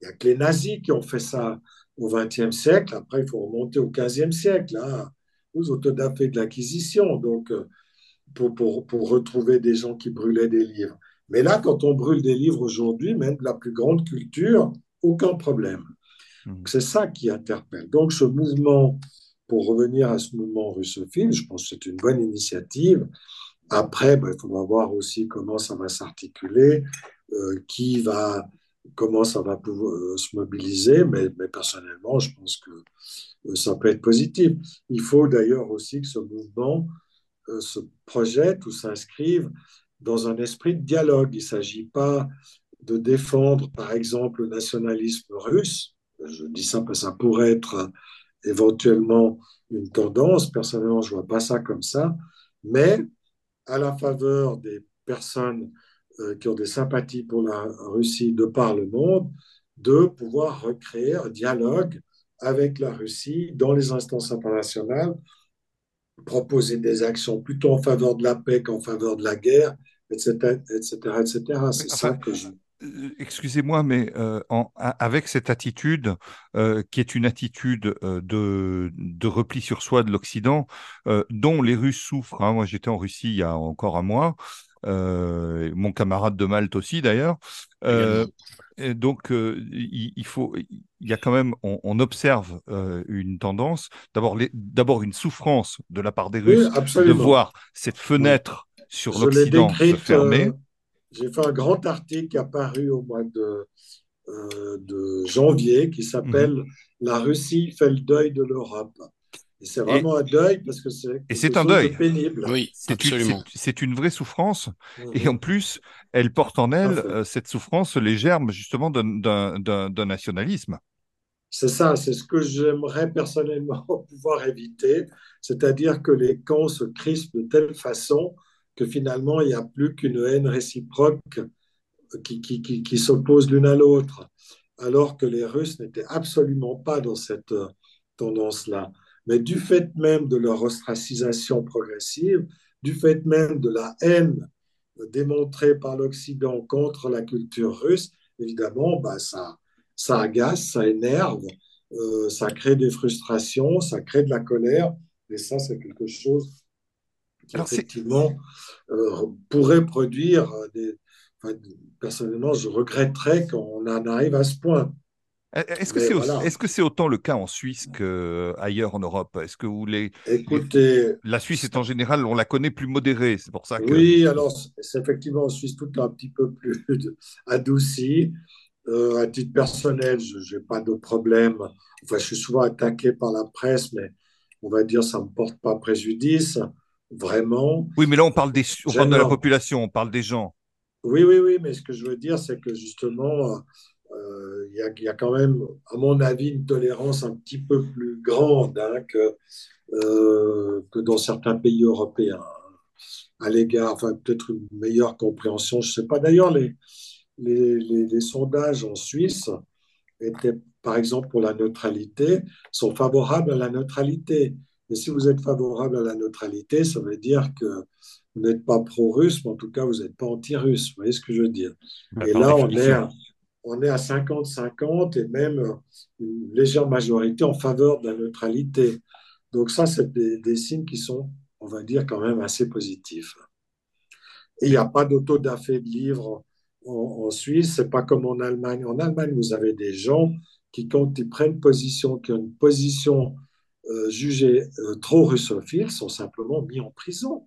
S2: Il n'y a que les nazis qui ont fait ça au XXe siècle. Après, il faut remonter au XVe siècle, hein, aux autodafés de l'Inquisition, donc euh, pour, pour, pour retrouver des gens qui brûlaient des livres. Mais là, quand on brûle des livres aujourd'hui, même de la plus grande culture, aucun problème.
S1: Mhm.
S2: C'est ça qui interpelle. Donc, ce mouvement, pour revenir à ce mouvement russophile, je pense que c'est une bonne initiative. Après, ben, il faudra voir aussi comment ça va s'articuler, euh, qui va, comment ça va pouvoir euh, se mobiliser. Mais, personnellement, je pense que euh, ça peut être positif. Il faut d'ailleurs aussi que ce mouvement se projette ou s'inscrive dans un esprit de dialogue. Il ne s'agit pas de défendre, par exemple, le nationalisme russe. Je dis ça parce que ça pourrait être éventuellement une tendance. Personnellement, je ne vois pas ça comme ça. Mais à la faveur des personnes euh, qui ont des sympathies pour la Russie de par le monde, de pouvoir recréer un dialogue avec la Russie dans les instances internationales, proposer des actions plutôt en faveur de la paix qu'en faveur de la guerre, etc. etc., etc. C'est
S1: Enfin,
S2: ça que je...
S1: Euh, Excusez-moi, mais euh, en- avec cette attitude, euh, qui est une attitude euh, de, de repli sur soi de l'Occident, dont les Russes souffrent. hein. Moi, j'étais en Russie il y a encore un mois, mon camarade de Malte aussi d'ailleurs. Et donc, euh, il, il faut, il y a quand même, on, on observe euh, une tendance, d'abord, d'abord une souffrance de la part des
S2: Oui,
S1: Russes de voir cette fenêtre sur l'Occident se fermer.
S2: euh, j'ai fait un grand article apparu au mois de, euh, de janvier qui s'appelle
S1: Mhm.
S2: La Russie fait le deuil de l'Europe. Et c'est vraiment un deuil parce que c'est
S1: et c'est un
S2: de
S1: deuil.
S2: pénible.
S3: Oui,
S1: C'est une,
S3: absolument.
S1: c'est- c'est une vraie souffrance.
S2: Mhm.
S1: Et en plus, elle porte en elle, euh, cette souffrance, les germes justement d'un- d'un d'un- d'un nationalisme.
S2: C'est ça, c'est ce que j'aimerais personnellement <laughs> pouvoir éviter, c'est-à-dire que les camps se crispent de telle façon que finalement il n'y a plus qu'une haine réciproque qui, qui, qui, s'oppose l'une à l'autre, alors que les Russes n'étaient absolument pas dans cette euh, tendance-là. Mais du fait même de leur ostracisation progressive, du fait même de la haine démontrée par l'Occident contre la culture russe, évidemment, bah, ça, ça agace, ça énerve, euh, ça crée des frustrations, ça crée de la colère, et ça, c'est quelque chose qui,
S1: Alors,
S2: effectivement, euh, pourrait produire des... enfin, personnellement, je regretterais qu'on en arrive à ce point.
S1: Est-ce que c'est
S2: voilà.
S1: est-ce que c'est autant le cas en Suisse qu'ailleurs en Europe? Est-ce que vous.
S2: Écoutez,
S1: La Suisse est en général, on la connaît plus modérée, c'est pour ça que...
S2: oui, alors, c'est effectivement en Suisse tout un petit peu plus <laughs> adouci. Euh, à titre personnel, je n'ai pas de problème. Enfin, je suis souvent attaqué par la presse, mais on va dire, ça ne me porte pas préjudice, vraiment.
S1: Oui, mais là, on parle, des, on parle de la population, on parle des gens.
S2: Oui, oui, oui, mais ce que je veux dire, c'est que justement, euh, il y, a quand même, à mon avis, une tolérance un petit peu plus grande hein, que, euh, que dans certains pays européens à l'égard, enfin peut-être une meilleure compréhension, je ne sais pas. D'ailleurs, les, les, les, sondages en Suisse étaient, par exemple, pour la neutralité, sont favorables à la neutralité. Et si vous êtes favorable à la neutralité, ça veut dire que vous n'êtes pas pro-russe, mais en tout cas, vous n'êtes pas anti-russe. Vous voyez ce que je veux dire? Et là, on est, à, on est à 50-50 et même une légère majorité en faveur de la neutralité. Donc ça, c'est des, des signes qui sont, on va dire, quand même assez positifs. Et il n'y a pas d'autodafé de livres en, Suisse, c'est pas comme en Allemagne. En Allemagne, vous avez des gens qui, quand ils prennent position, qui ont une position euh, jugée euh, trop russophile, sont simplement mis en prison.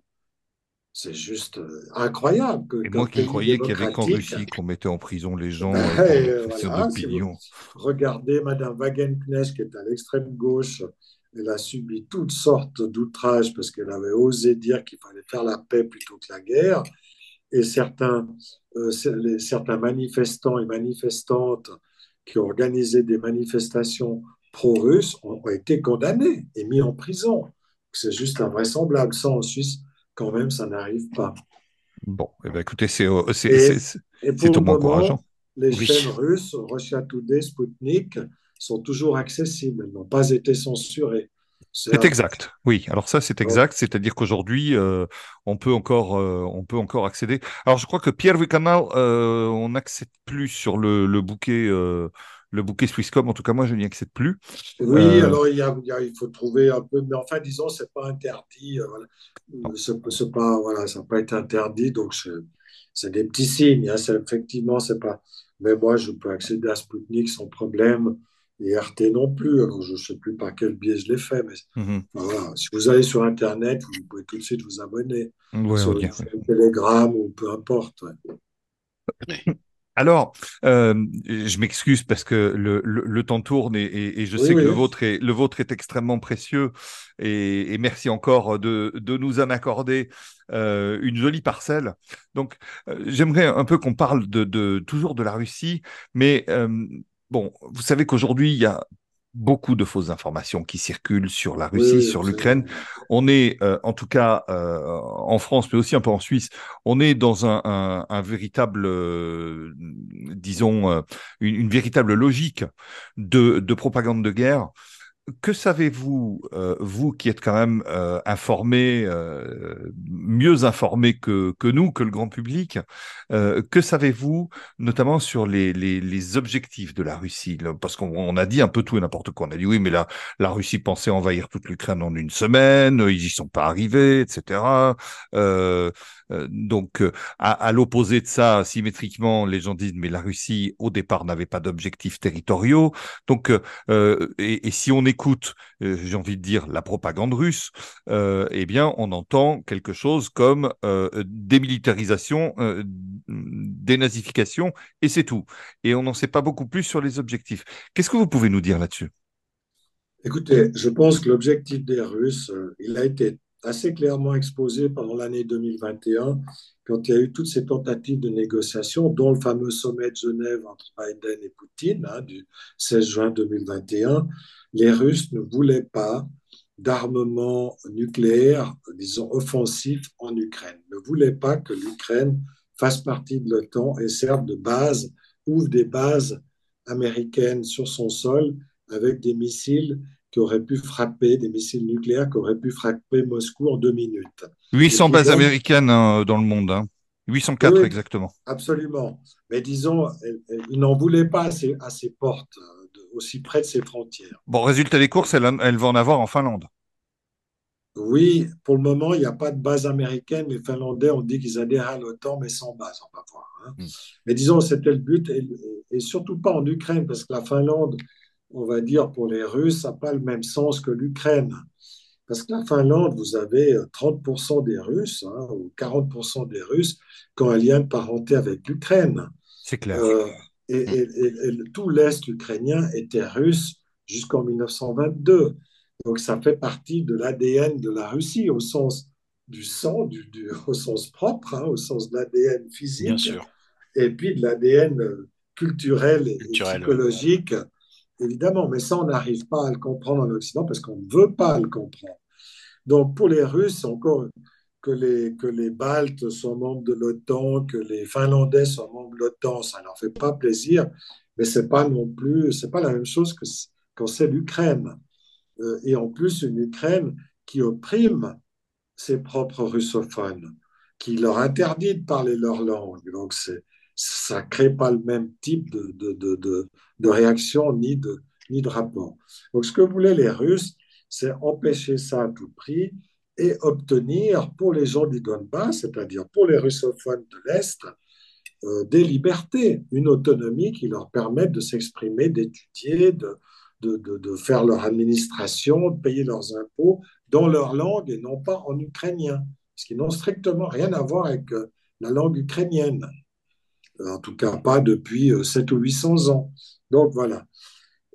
S2: C'est juste euh, incroyable.
S1: Que, Et moi qui croyais qu'il y avait qu'en Russie qu'on mettait en prison les gens euh,
S2: regardez Madame Wagenknecht qui est à l'extrême gauche, elle a subi toutes sortes d'outrages parce qu'elle avait osé dire qu'il fallait faire la paix plutôt que la guerre. Et certains, certains manifestants et manifestantes qui ont organisé des manifestations pro-russes ont, été condamnés et mis en prison. C'est juste invraisemblable. Ça, en Suisse, quand même, ça n'arrive pas.
S1: Bon, eh ben, écoutez, c'est au moins encourageant.
S2: Les chaînes russes, Russia Today, Sputnik, sont toujours accessibles, elles n'ont pas été censurées.
S1: C'est exact, oui. Alors ça, c'est exact, c'est-à-dire qu'aujourd'hui, euh, on peut encore, euh, on peut encore accéder. Alors je crois que Pierre Vicanal, euh, on n'accède plus sur le, le bouquet, euh, le bouquet Swisscom. En tout cas, moi, je n'y accède plus.
S2: Oui, alors il, y a, il, faut trouver un peu, mais enfin, disons, c'est pas interdit. Voilà. C'est pas, voilà, ça n'a pas été interdit, donc c'est des petits signes. Hein, effectivement, c'est pas. Mais moi, je peux accéder à Sputnik sans problème et RT non plus. Alors, je ne sais plus par quel biais je l'ai fait, mais mhm. voilà. si vous allez sur Internet, vous pouvez tout de suite vous abonner sur le Telegram ou peu importe.
S1: Alors, euh, je m'excuse parce que le, le, temps tourne et, et, je sais que le vôtre est le vôtre est extrêmement précieux et, et merci encore de, de, nous en accorder euh, une jolie parcelle. Donc, euh, j'aimerais un peu qu'on parle de, de, toujours de la Russie, mais Bon, vous savez qu'aujourd'hui, il y a beaucoup de fausses informations qui circulent sur la Russie, sur l'Ukraine. On est, euh, en tout cas euh, en France, mais aussi un peu en Suisse, on est dans un, véritable, euh, disons, une, véritable logique de, de propagande de guerre que savez-vous, euh, vous qui êtes quand même euh, informé, euh, mieux informé que, que nous, que le grand public, que savez-vous notamment sur les, les, les, objectifs de la Russie? Parce qu'on a dit un peu tout et n'importe quoi. On a dit oui, mais la, la Russie pensait envahir toute l'Ukraine en une semaine, ils y sont pas arrivés, etc. Euh, donc, euh, à, l'opposé de ça, symétriquement, les gens disent mais la Russie au départ n'avait pas d'objectifs territoriaux. Donc, euh, et, si on écoute, j'ai envie de dire la propagande russe, eh bien, on entend quelque chose comme démilitarisation, dénazification, et c'est tout. Et on n'en sait pas beaucoup plus sur les objectifs. Qu'est-ce que vous pouvez nous dire là-dessus?
S2: Écoutez, je pense que l'objectif des Russes, il a été assez clairement exposé pendant l'année 2021, quand il y a eu toutes ces tentatives de négociation, dont le fameux sommet de Genève entre Biden et Poutine hein, du 16 juin 2021. Les Russes ne voulaient pas d'armement nucléaire, disons, offensif en Ukraine, ne voulaient pas que l'Ukraine fasse partie de l'OTAN et serve de base, ouvre des bases américaines sur son sol avec des missiles qui auraient pu frapper, des missiles nucléaires qui auraient pu frapper Moscou en deux minutes.
S1: 800 bases américaines hein, dans le monde, hein. 804 exactement.
S2: Absolument. Mais disons, ils n'en voulaient pas à ses, portes, aussi près de ses frontières.
S1: Bon, résultat des courses, elle, elle va en avoir en Finlande.
S2: Oui, pour le moment, il n'y a pas de base américaine. Les Finlandais ont dit qu'ils adhèrent à l'OTAN, mais sans base, on va voir. Hein. Hmm. Mais disons, c'était le but, et, surtout pas en Ukraine, parce que la Finlande on va dire, pour les Russes, n'a pas le même sens que l'Ukraine. Parce que la Finlande, vous avez 30% des Russes, hein, ou 40% des Russes, qui ont un lien de parenté avec l'Ukraine.
S1: C'est clair. Euh,
S2: et, tout l'Est ukrainien était russe jusqu'en 1922. Donc ça fait partie de l'ADN de la Russie au sens du sang, du, <laughs> au sens propre, hein, au sens de l'ADN physique,
S3: Bien sûr.
S2: et puis de l'ADN culturel et,
S3: Culturel,
S2: psychologique, évidemment. Mais ça, on n'arrive pas à le comprendre en Occident parce qu'on ne veut pas le comprendre. Donc pour les Russes, encore que les, que les Baltes sont membres de l'OTAN, que les Finlandais sont membres de l'OTAN, ça ne leur fait pas plaisir, mais ce n'est pas non plus, c'est pas la même chose que quand c'est l'Ukraine. Euh, et en plus, une Ukraine qui opprime ses propres russophones, qui leur interdit de parler leur langue. Donc, ça ne crée pas le même type de, de, de, de, réaction ni de, ni de rapport. Donc, ce que voulaient les Russes, c'est empêcher ça à tout prix et obtenir pour les gens du Donbass, c'est-à-dire pour les russophones de l'Est, euh, des libertés, une autonomie qui leur permette de s'exprimer, d'étudier, de, de, de, faire leur administration, de payer leurs impôts dans leur langue et non pas en ukrainien, ce qui n'ont strictement rien à voir avec euh, la langue ukrainienne, en tout cas pas depuis 7 euh, ou 800 ans. Donc voilà.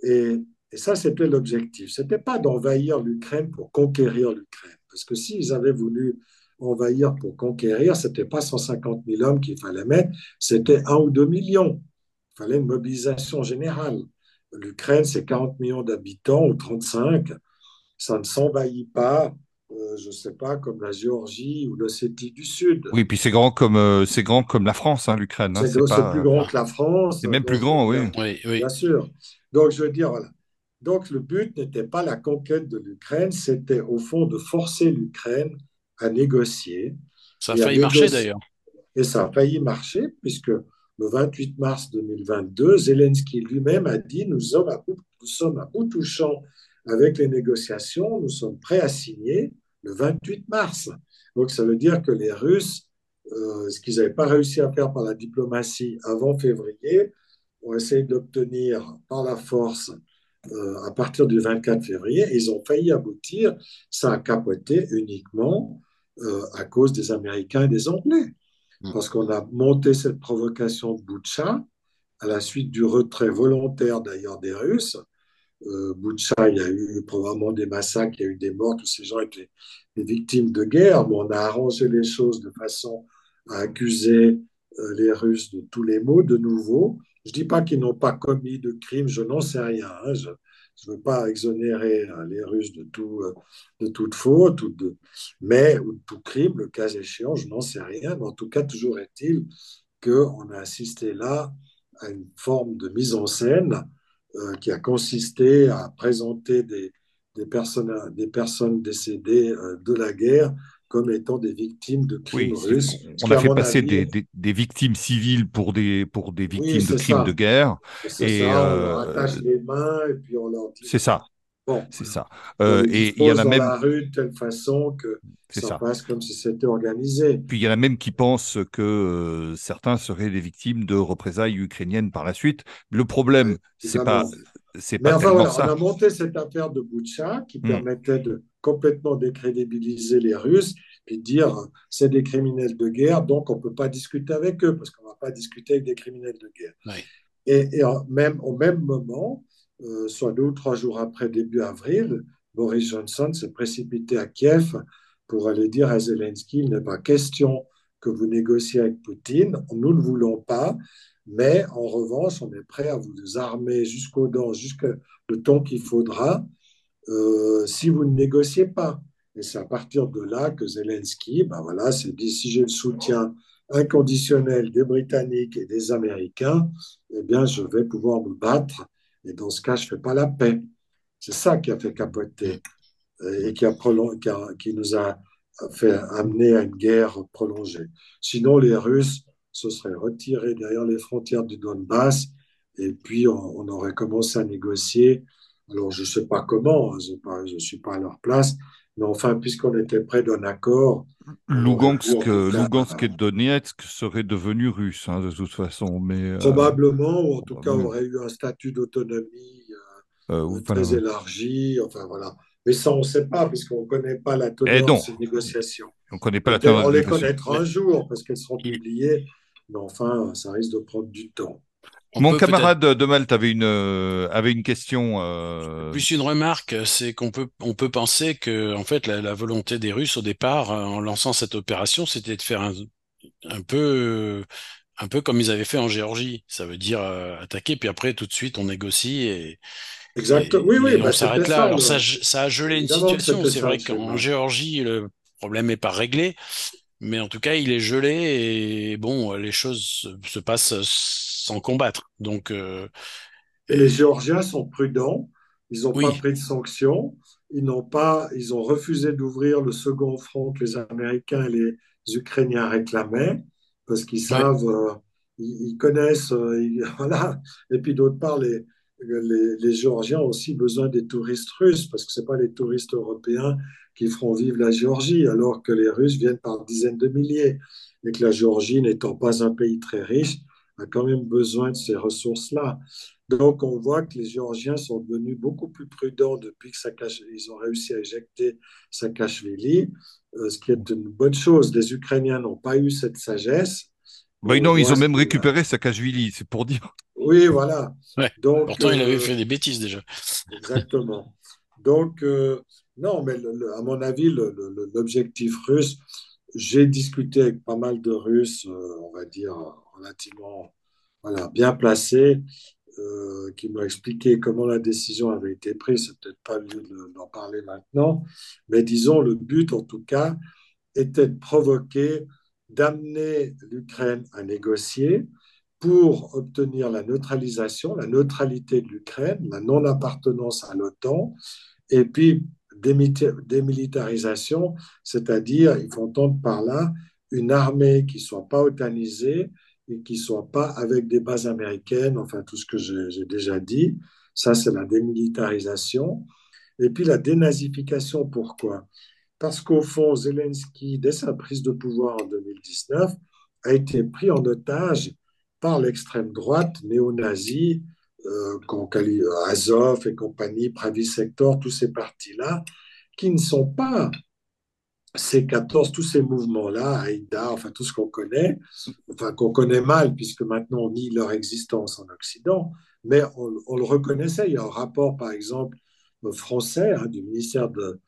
S2: Et, et ça, c'était l'objectif. Ce n'était pas d'envahir l'Ukraine pour conquérir l'Ukraine. Parce que s'ils avaient voulu envahir pour conquérir, ce n'était pas 150 000 hommes qu'il fallait mettre, c'était 1 ou 2 millions. Il fallait une mobilisation générale. L'Ukraine, c'est 40 millions d'habitants ou 35. Ça ne s'envahit pas, euh, je ne sais pas, comme la Géorgie ou l'Ossétie du Sud.
S1: Oui, puis c'est grand comme euh, c'est grand comme la France, hein, l'Ukraine. Hein,
S2: c'est pas... plus grand que la France.
S1: C'est même plus grand, oui.
S3: oui, oui.
S2: Bien sûr. Donc je veux dire, voilà. Donc le but n'était pas la conquête de l'Ukraine, c'était au fond de forcer l'Ukraine à négocier.
S3: Ça a failli marcher d'ailleurs.
S2: Et ça a failli marcher puisque le 28 mars 2022, Zelensky lui-même a dit nous sommes, à bout, nous sommes à bout touchant avec les négociations, nous sommes prêts à signer le 28 mars. Donc ça veut dire que les Russes, euh, ce qu'ils n'avaient pas réussi à faire par la diplomatie avant février, ont essayé d'obtenir par la force euh, à partir du 24 février. Ils ont failli aboutir. Ça a capoté uniquement euh, à cause des Américains et des Anglais. Mm. Parce qu'on a monté cette provocation de Boucha à la suite du retrait volontaire d'ailleurs des Russes. Euh, il y a eu probablement des massacres, il y a eu des morts, tous ces gens étaient des victimes de guerre, mais on a arrangé les choses de façon à accuser euh, les Russes de tous les maux de nouveau. Je ne dis pas qu'ils n'ont pas commis de crimes, je n'en sais rien. Hein. Je ne veux pas exonérer hein, les Russes de, tout, euh, de toute faute, mais ou de tout crime, le cas échéant, je n'en sais rien. Mais en tout cas, toujours est-il qu'on a assisté là à une forme de mise en scène qui a consisté à présenter des, des, personnes, des personnes décédées euh, de la guerre comme étant des victimes de crimes
S1: oui,
S2: russes.
S1: On a fait passer avis, des, des, des, victimes civiles pour des, pour des victimes oui, de crimes
S2: ça.
S1: de guerre.
S2: Et ça, euh, on leur attache les mains et puis on leur dit.
S1: C'est ça.
S2: Bon,
S1: c'est ça. Euh, et il y en a même.
S2: la rue de telle façon que ça, ça, passe comme si c'était organisé.
S1: Puis il y en a même qui pensent que euh, certains seraient des victimes de représailles ukrainiennes par la suite. Le problème, c'est pas. C'est
S2: Mais
S1: pas
S2: enfin, voilà,
S1: ça.
S2: on a monté cette affaire de Boucha qui
S1: Mm.
S2: permettait de complètement décrédibiliser les Russes puis dire c'est des criminels de guerre, donc on ne peut pas discuter avec eux parce qu'on ne va pas discuter avec des criminels de guerre. Et, et en- même, au même moment, euh, soit deux ou trois jours après, début avril, Boris Johnson s'est précipité à Kiev pour aller dire à Zelensky il n'est pas question que vous négociez avec Poutine, nous ne voulons pas, mais en revanche, on est prêt à vous armer jusqu'aux dents, jusqu'au temps qu'il faudra, euh, si vous ne négociez pas. Et c'est à partir de là que Zelensky, ben voilà, s'est dit si j'ai le soutien inconditionnel des Britanniques et des Américains, eh bien, je vais pouvoir me battre. Et dans ce cas, je ne fais pas la paix. C'est ça qui a fait capoter et qui, a qui, a- qui nous a fait amener à une guerre prolongée. Sinon, les Russes se seraient retirés derrière les frontières du Donbass et puis on, on aurait commencé à négocier. Alors, je ne sais pas comment, hein, je ne suis pas à leur place, mais enfin, puisqu'on était près d'un accord,
S1: Lugansk,
S2: tout cas,
S1: Lugansk et Donetsk seraient devenus russes, hein, de toute façon. Mais, euh,
S2: probablement, ou en tout cas, aurait eu un statut d'autonomie euh,
S1: euh, voilà.
S2: très élargi. Enfin, voilà. Mais ça, on ne sait pas, puisqu'on ne connaît pas la teneur de ces négociations.
S1: on ne connaît pas la teneur
S2: on les connaîtra un jour parce qu'elles seront publiées, mais enfin, ça risque de prendre du temps.
S1: Mon camarade de Malte avait une, avait une question.
S3: Plus une remarque, c'est qu'on peut, on peut penser que, en fait, la, volonté des Russes au départ, en lançant cette opération, c'était de faire un, un peu un peu comme ils avaient fait en Géorgie. Ça veut dire attaquer, puis après tout de suite on négocie et,
S2: Exactement. oui, oui.
S3: on bah, s'arrête là. Alors ça, ça, a gelé une situation. C'est vrai qu'en Géorgie, le problème n'est pas réglé, mais en tout cas, il est gelé et bon, les choses se passent sans combattre. Donc. Euh,
S2: et les Géorgiens sont prudents. Ils n'ont pas pris de sanctions. Ils n'ont pas. Ils ont refusé d'ouvrir le second front que les Américains et les Ukrainiens réclamaient parce qu'ils savent. Euh, ils, connaissent, euh, <laughs> voilà. Et puis d'autre part, les, les, Géorgiens ont aussi besoin des touristes russes, parce que ce pas les touristes européens qui feront vivre la Géorgie, alors que les Russes viennent par dizaines de milliers, et que la Géorgie, n'étant pas un pays très riche, a quand même besoin de ces ressources-là. Donc on voit que les Géorgiens sont devenus beaucoup plus prudents depuis qu'ils ont réussi à éjecter Saakashvili, euh, ce qui est une bonne chose. Les Ukrainiens n'ont pas eu cette sagesse.
S1: Bah non, ils ont même récupéré Saakashvili, c'est pour dire.
S2: Oui, voilà.
S3: Donc, Pourtant, il avait euh, fait des bêtises déjà.
S2: Exactement. Donc, euh, non, mais à mon avis, l'objectif russe, j'ai discuté avec pas mal de Russes, euh, on va dire, relativement voilà, bien placés, qui m'ont expliqué comment la décision avait été prise. C'est peut-être pas lieu d'en parler maintenant, mais disons, le but, en tout cas, était de provoquer, d'amener l'Ukraine à négocier, pour obtenir la neutralisation, la neutralité de l'Ukraine, la non-appartenance à l'OTAN, et puis démilitarisation, c'est-à-dire, il faut entendre par là une armée qui ne soit pas otanisée et qui ne soit pas avec des bases américaines, enfin tout ce que j'ai déjà dit. Ça, c'est la démilitarisation. Et puis la dénazification, pourquoi? Parce qu'au fond, Zelensky, dès sa prise de pouvoir en 2019, a été pris en otage par l'extrême droite néo-nazie, euh, Azov et compagnie, Pravi Sector, tous ces partis-là, qui ne sont pas ces 14, tous ces mouvements-là, Aïda, enfin tout ce qu'on connaît, enfin qu'on connaît mal puisque maintenant on nie leur existence en Occident, mais on, le reconnaissait. Il y a un rapport, par exemple, français, hein, du ministère de,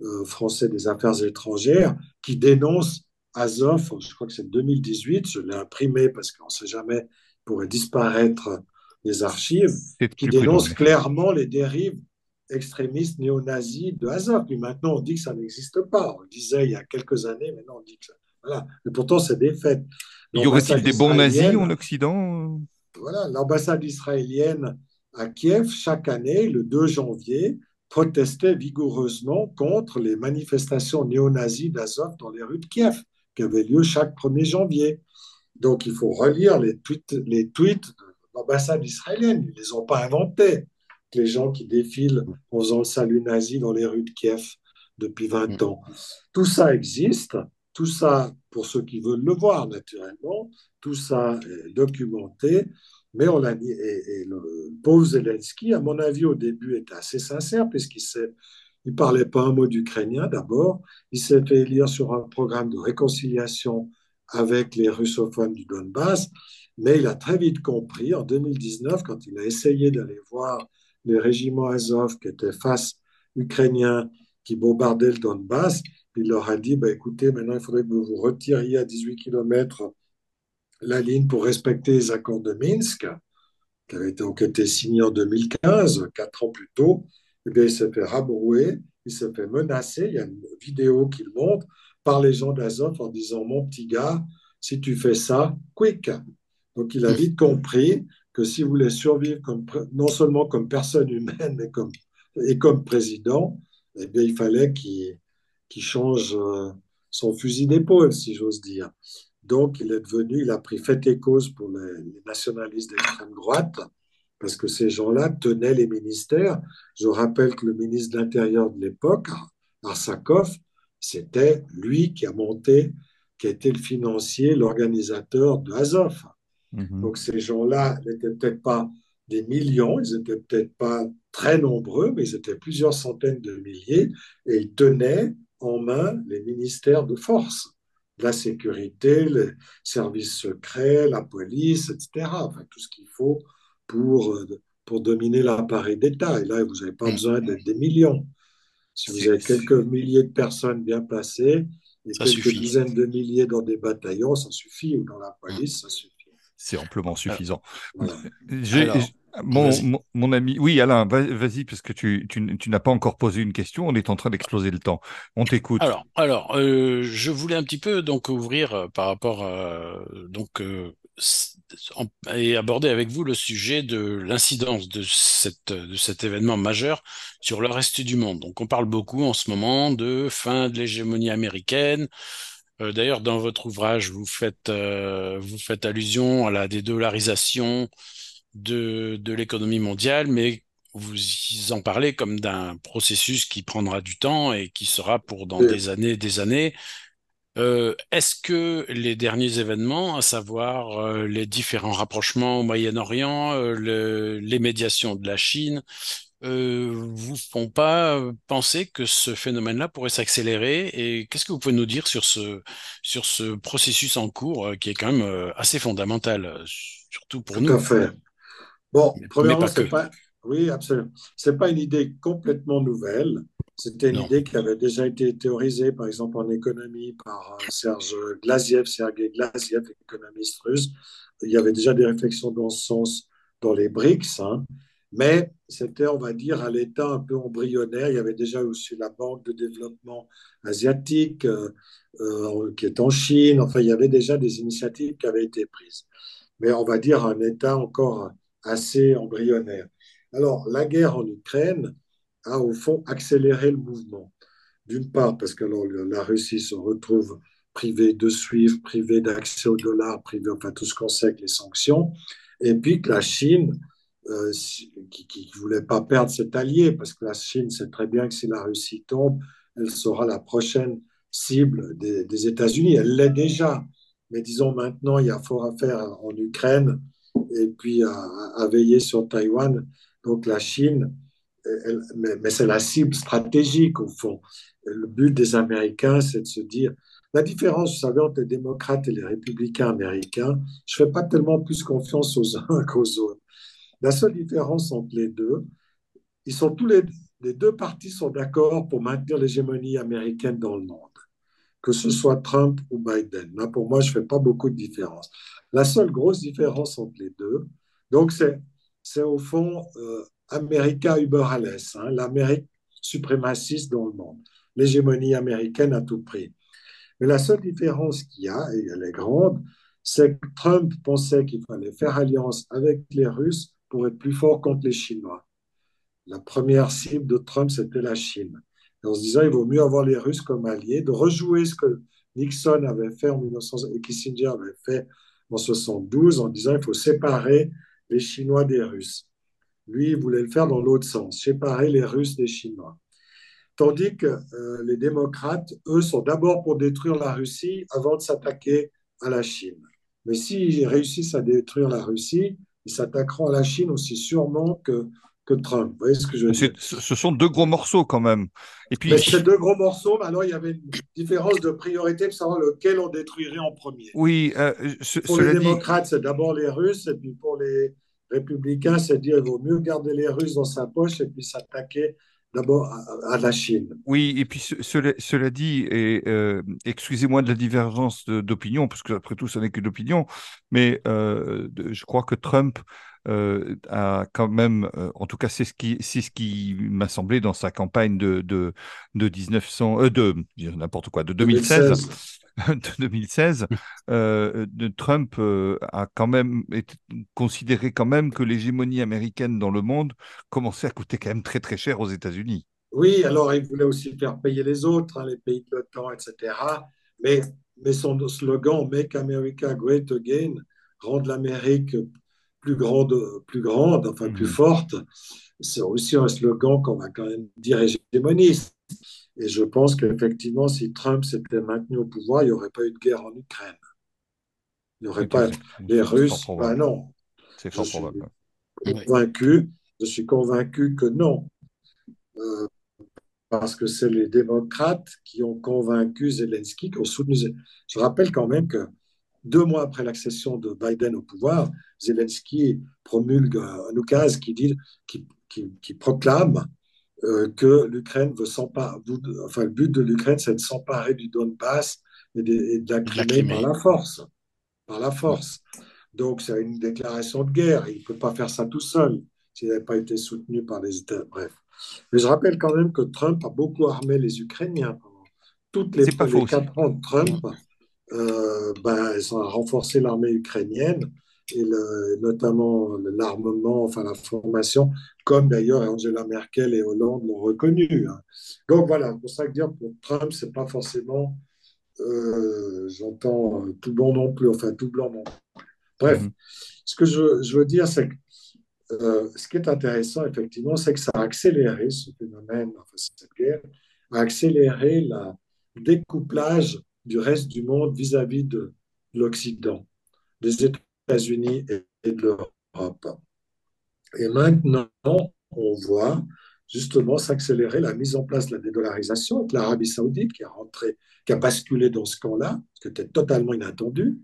S2: euh, français des Affaires étrangères, qui dénonce Azov, je crois que c'est 2018, je l'ai imprimé parce qu'on ne sait jamais, pourrait disparaître les archives, qui dénonce clairement les dérives extrémistes néo-nazis de Azov. Et maintenant, on dit que ça n'existe pas. On le disait il y a quelques années, maintenant on dit que ça... Voilà. Mais pourtant, c'est des faits.
S1: Y aurait-il des bons nazis en Occident
S2: Voilà, l'ambassade israélienne à Kiev, chaque année, le 2 janvier, protestait vigoureusement contre les manifestations néo-nazis d'Azov dans les rues de Kiev qui avait lieu chaque 1er janvier. Donc il faut relire les tweets, les tweets de l'ambassade israélienne. Ils ne les ont pas inventés. Les gens qui défilent en faisant le salut nazi dans les rues de Kiev depuis 20 ans. Tout ça existe. Tout ça, pour ceux qui veulent le voir naturellement, tout ça est documenté. Mais on l'a dit, et, le pauvre Zelensky, à mon avis, au début, était assez sincère, puisqu'il s'est il ne parlait pas un mot d'ukrainien d'abord. Il s'est fait élire sur un programme de réconciliation avec les russophones du Donbass, mais il a très vite compris, en 2019, quand il a essayé d'aller voir les régiments Azov qui étaient face ukrainiens qui bombardaient le Donbass, il leur a dit, bah, écoutez, maintenant il faudrait que vous vous retiriez à 18 km la ligne pour respecter les accords de Minsk, qui avaient été signés en 2015, quatre ans plus tôt. Eh il s'est fait rabrouer, il s'est fait menacer. Il y a une vidéo qu'il montre par les gens d'Azov en disant Mon petit gars, si tu fais ça, quick. Donc il a vite compris que s'il voulait survivre comme, non seulement comme personne humaine, mais comme, et comme président, eh bien, il fallait qu'il change euh, son fusil d'épaule, si j'ose dire. Donc, il est devenu, il a pris fait et cause pour les, les nationalistes d'extrême droite parce que ces gens-là tenaient les ministères. Je rappelle que le ministre de l'Intérieur de l'époque, Arsakov, c'était lui qui a monté, qui a été le financier, l'organisateur de Azov. Mhm. Donc ces gens-là n'étaient peut-être pas des millions, ils n'étaient peut-être pas très nombreux, mais ils étaient plusieurs centaines de milliers, et ils tenaient en main les ministères de force, la sécurité, les services secrets, la police, etc. Enfin, tout ce qu'il faut pour, euh, pour dominer l'appareil d'État. Et là, vous n'avez pas
S3: Mm.
S2: besoin d'être des millions. Si vous avez quelques milliers de personnes bien placées et
S3: Ça
S2: quelques
S3: suffit.
S2: dizaines de milliers dans des bataillons, ça suffit, ou dans la police, ça suffit.
S1: C'est amplement suffisant.
S3: Alors,
S1: j'- mon, mon, mon ami, oui, Alain, va- vas-y, parce que tu, tu, tu n'as pas encore posé une question. On est en train d'exploser le temps. On t'écoute.
S3: Alors, alors, euh, je voulais un petit peu donc ouvrir euh, par rapport à donc euh, en- et aborder avec vous le sujet de l'incidence de cette de cet événement majeur sur le reste du monde. Donc, on parle beaucoup en ce moment de fin de l'hégémonie américaine. Euh, d'ailleurs, dans votre ouvrage, vous faites euh, vous faites allusion à la dédollarisation de de l'économie mondiale, mais vous en parlez comme d'un processus qui prendra du temps et qui sera pour dans
S2: Oui.
S3: des années, des années. Euh, est-ce que les derniers événements, à savoir euh, les différents rapprochements au Moyen-Orient, euh, le- les médiations de la Chine, euh, vous font pas euh, penser que ce phénomène-là pourrait s'accélérer? Et qu'est-ce que vous pouvez nous dire sur ce, sur ce processus en cours euh, qui est quand même euh, assez fondamental, surtout pour
S2: Tout
S3: nous?
S2: à fait. Bon,
S3: Mais
S2: premièrement, c'est
S3: que.
S2: pas, oui, absolument. C'est pas une idée complètement nouvelle. C'était une
S3: Non.
S2: idée qui avait déjà été théorisée, par exemple, en économie par Serge Glaziev, Sergei Glaziev, économiste russe. Il y avait déjà des réflexions dans ce sens dans les BRICS, hein. Mais c'était, on va dire, à l'état un peu embryonnaire. Il y avait déjà aussi la Banque de développement asiatique euh, euh, qui est en Chine. Enfin, il y avait déjà des initiatives qui avaient été prises. Mais on va dire un état encore assez embryonnaire. Alors, la guerre en Ukraine a au fond accéléré le mouvement. D'une part, parce que alors, la Russie se retrouve privée de SWIFT, privée d'accès au dollar, privée, enfin tout ce qu'on sait les sanctions, et puis que la Chine, euh, qui ne voulait pas perdre cet allié, parce que la Chine sait très bien que si la Russie tombe, elle sera la prochaine cible des, États-Unis. Elle l'est déjà. Mais disons maintenant, il y a fort à faire en Ukraine et puis à, veiller sur Taïwan. Donc la Chine, mais, mais c'est la cible stratégique au fond. Le but des Américains, c'est de se dire, la différence, vous savez, entre les démocrates et les républicains américains, je ne fais pas tellement plus confiance aux uns <laughs> qu'aux autres. La seule différence entre les deux, ils sont tous les, les deux partis sont d'accord pour maintenir l'hégémonie américaine dans le monde, que ce soit Trump ou Biden. Là, pour moi, je ne fais pas beaucoup de différence. La seule grosse différence entre les deux, donc c'est, c'est au fond euh, America über alles, hein, l'Amérique suprémaciste dans le monde, l'hégémonie américaine à tout prix. Mais la seule différence qu'il y a, et elle est grande, c'est que Trump pensait qu'il fallait faire alliance avec les Russes pour être plus fort contre les Chinois. La première cible de Trump, c'était la Chine. Et en se disant, il vaut mieux avoir les Russes comme alliés, de rejouer ce que Nixon avait fait en 1900 et Kissinger avait fait en 72 en disant, il faut séparer les Chinois des Russes. Lui, il voulait le faire dans l'autre sens, séparer les Russes des Chinois. Tandis que euh, les démocrates, eux, sont d'abord pour détruire la Russie avant de s'attaquer à la Chine. Mais s'ils réussissent à détruire la Russie, ils s'attaqueront à la Chine aussi sûrement que, que Trump. Vous voyez ce que je veux dire?
S1: Ce sont deux gros morceaux quand même. Et puis,
S2: Mais c'est deux gros morceaux, mais alors il y avait une différence de priorité pour savoir lequel on détruirait en premier.
S1: oui, euh, ce-
S2: Pour les
S1: dit,
S2: démocrates, c'est d'abord les Russes, et puis pour les républicains, c'est dire qu'il vaut mieux garder les Russes dans sa poche et puis s'attaquer d'abord à, à la Chine.
S1: Oui, et puis ce- cela, cela dit, et euh, excusez-moi de la divergence d'opinion, parce que après tout, ce n'est que d'opinion, mais euh, je crois que Trump euh, a quand même, en tout cas, c'est ce qui, c'est ce qui m'a semblé dans sa campagne de de, de 1900, euh, de n'importe quoi, de 2016. De 2016, <laughs> euh, de Trump euh, a quand même été considéré quand même que l'hégémonie américaine dans le monde commençait à coûter quand même très très cher aux États-Unis.
S2: Oui, alors il voulait aussi faire payer les autres, hein, les pays de l'OTAN, etc. Mais, mais son slogan Make America Great Again, rendre l'Amérique plus grande, plus grande, enfin plus
S1: Mhm.
S2: forte, c'est aussi un slogan qu'on va quand même dire hégémoniste. Et je pense qu'effectivement, si Trump s'était maintenu au pouvoir, il n'y aurait pas eu de guerre en Ukraine. Il n'y aurait pas les Russes. Ben non,
S1: C'est fort
S2: je suis
S1: probable.
S2: convaincu, je suis convaincu que non. Euh, parce que c'est les démocrates qui ont convaincu Zelensky, qui ont soutenu. Je rappelle quand même que deux mois après l'accession de Biden au pouvoir, Zelensky promulgue un oukase qui, dit, qui, qui, proclame euh, que l'Ukraine veut s'emparer, enfin le but de l'Ukraine, c'est de s'emparer du Donbass et de, et de la Crimée par la force. Par la force. Donc c'est une déclaration de guerre. Il ne peut pas faire ça tout seul s'il n'avait pas été soutenu par les États. Bref. Mais je rappelle quand même que Trump a beaucoup armé les Ukrainiens pendant toutes les, les quatre ans de Trump. Euh, ben, ils ont renforcé l'armée ukrainienne et notamment l'armement, enfin la formation, comme d'ailleurs Angela Merkel et Hollande l'ont reconnu. Hein. Donc voilà, pour ça que dire pour Trump, c'est pas forcément, euh, j'entends tout bon non plus, enfin tout blanc non plus. Bref, mhm. ce que je, je veux dire, c'est que euh, ce qui est intéressant, effectivement, c'est que ça a accéléré ce phénomène, enfin cette guerre, a accéléré le découplage du reste du monde vis-à-vis de l'Occident, des États-Unis et de l'Europe. Et maintenant, on voit justement s'accélérer la mise en place de la dédollarisation avec l'Arabie saoudite qui a rentré, qui a basculé dans ce camp-là, ce qui était totalement inattendu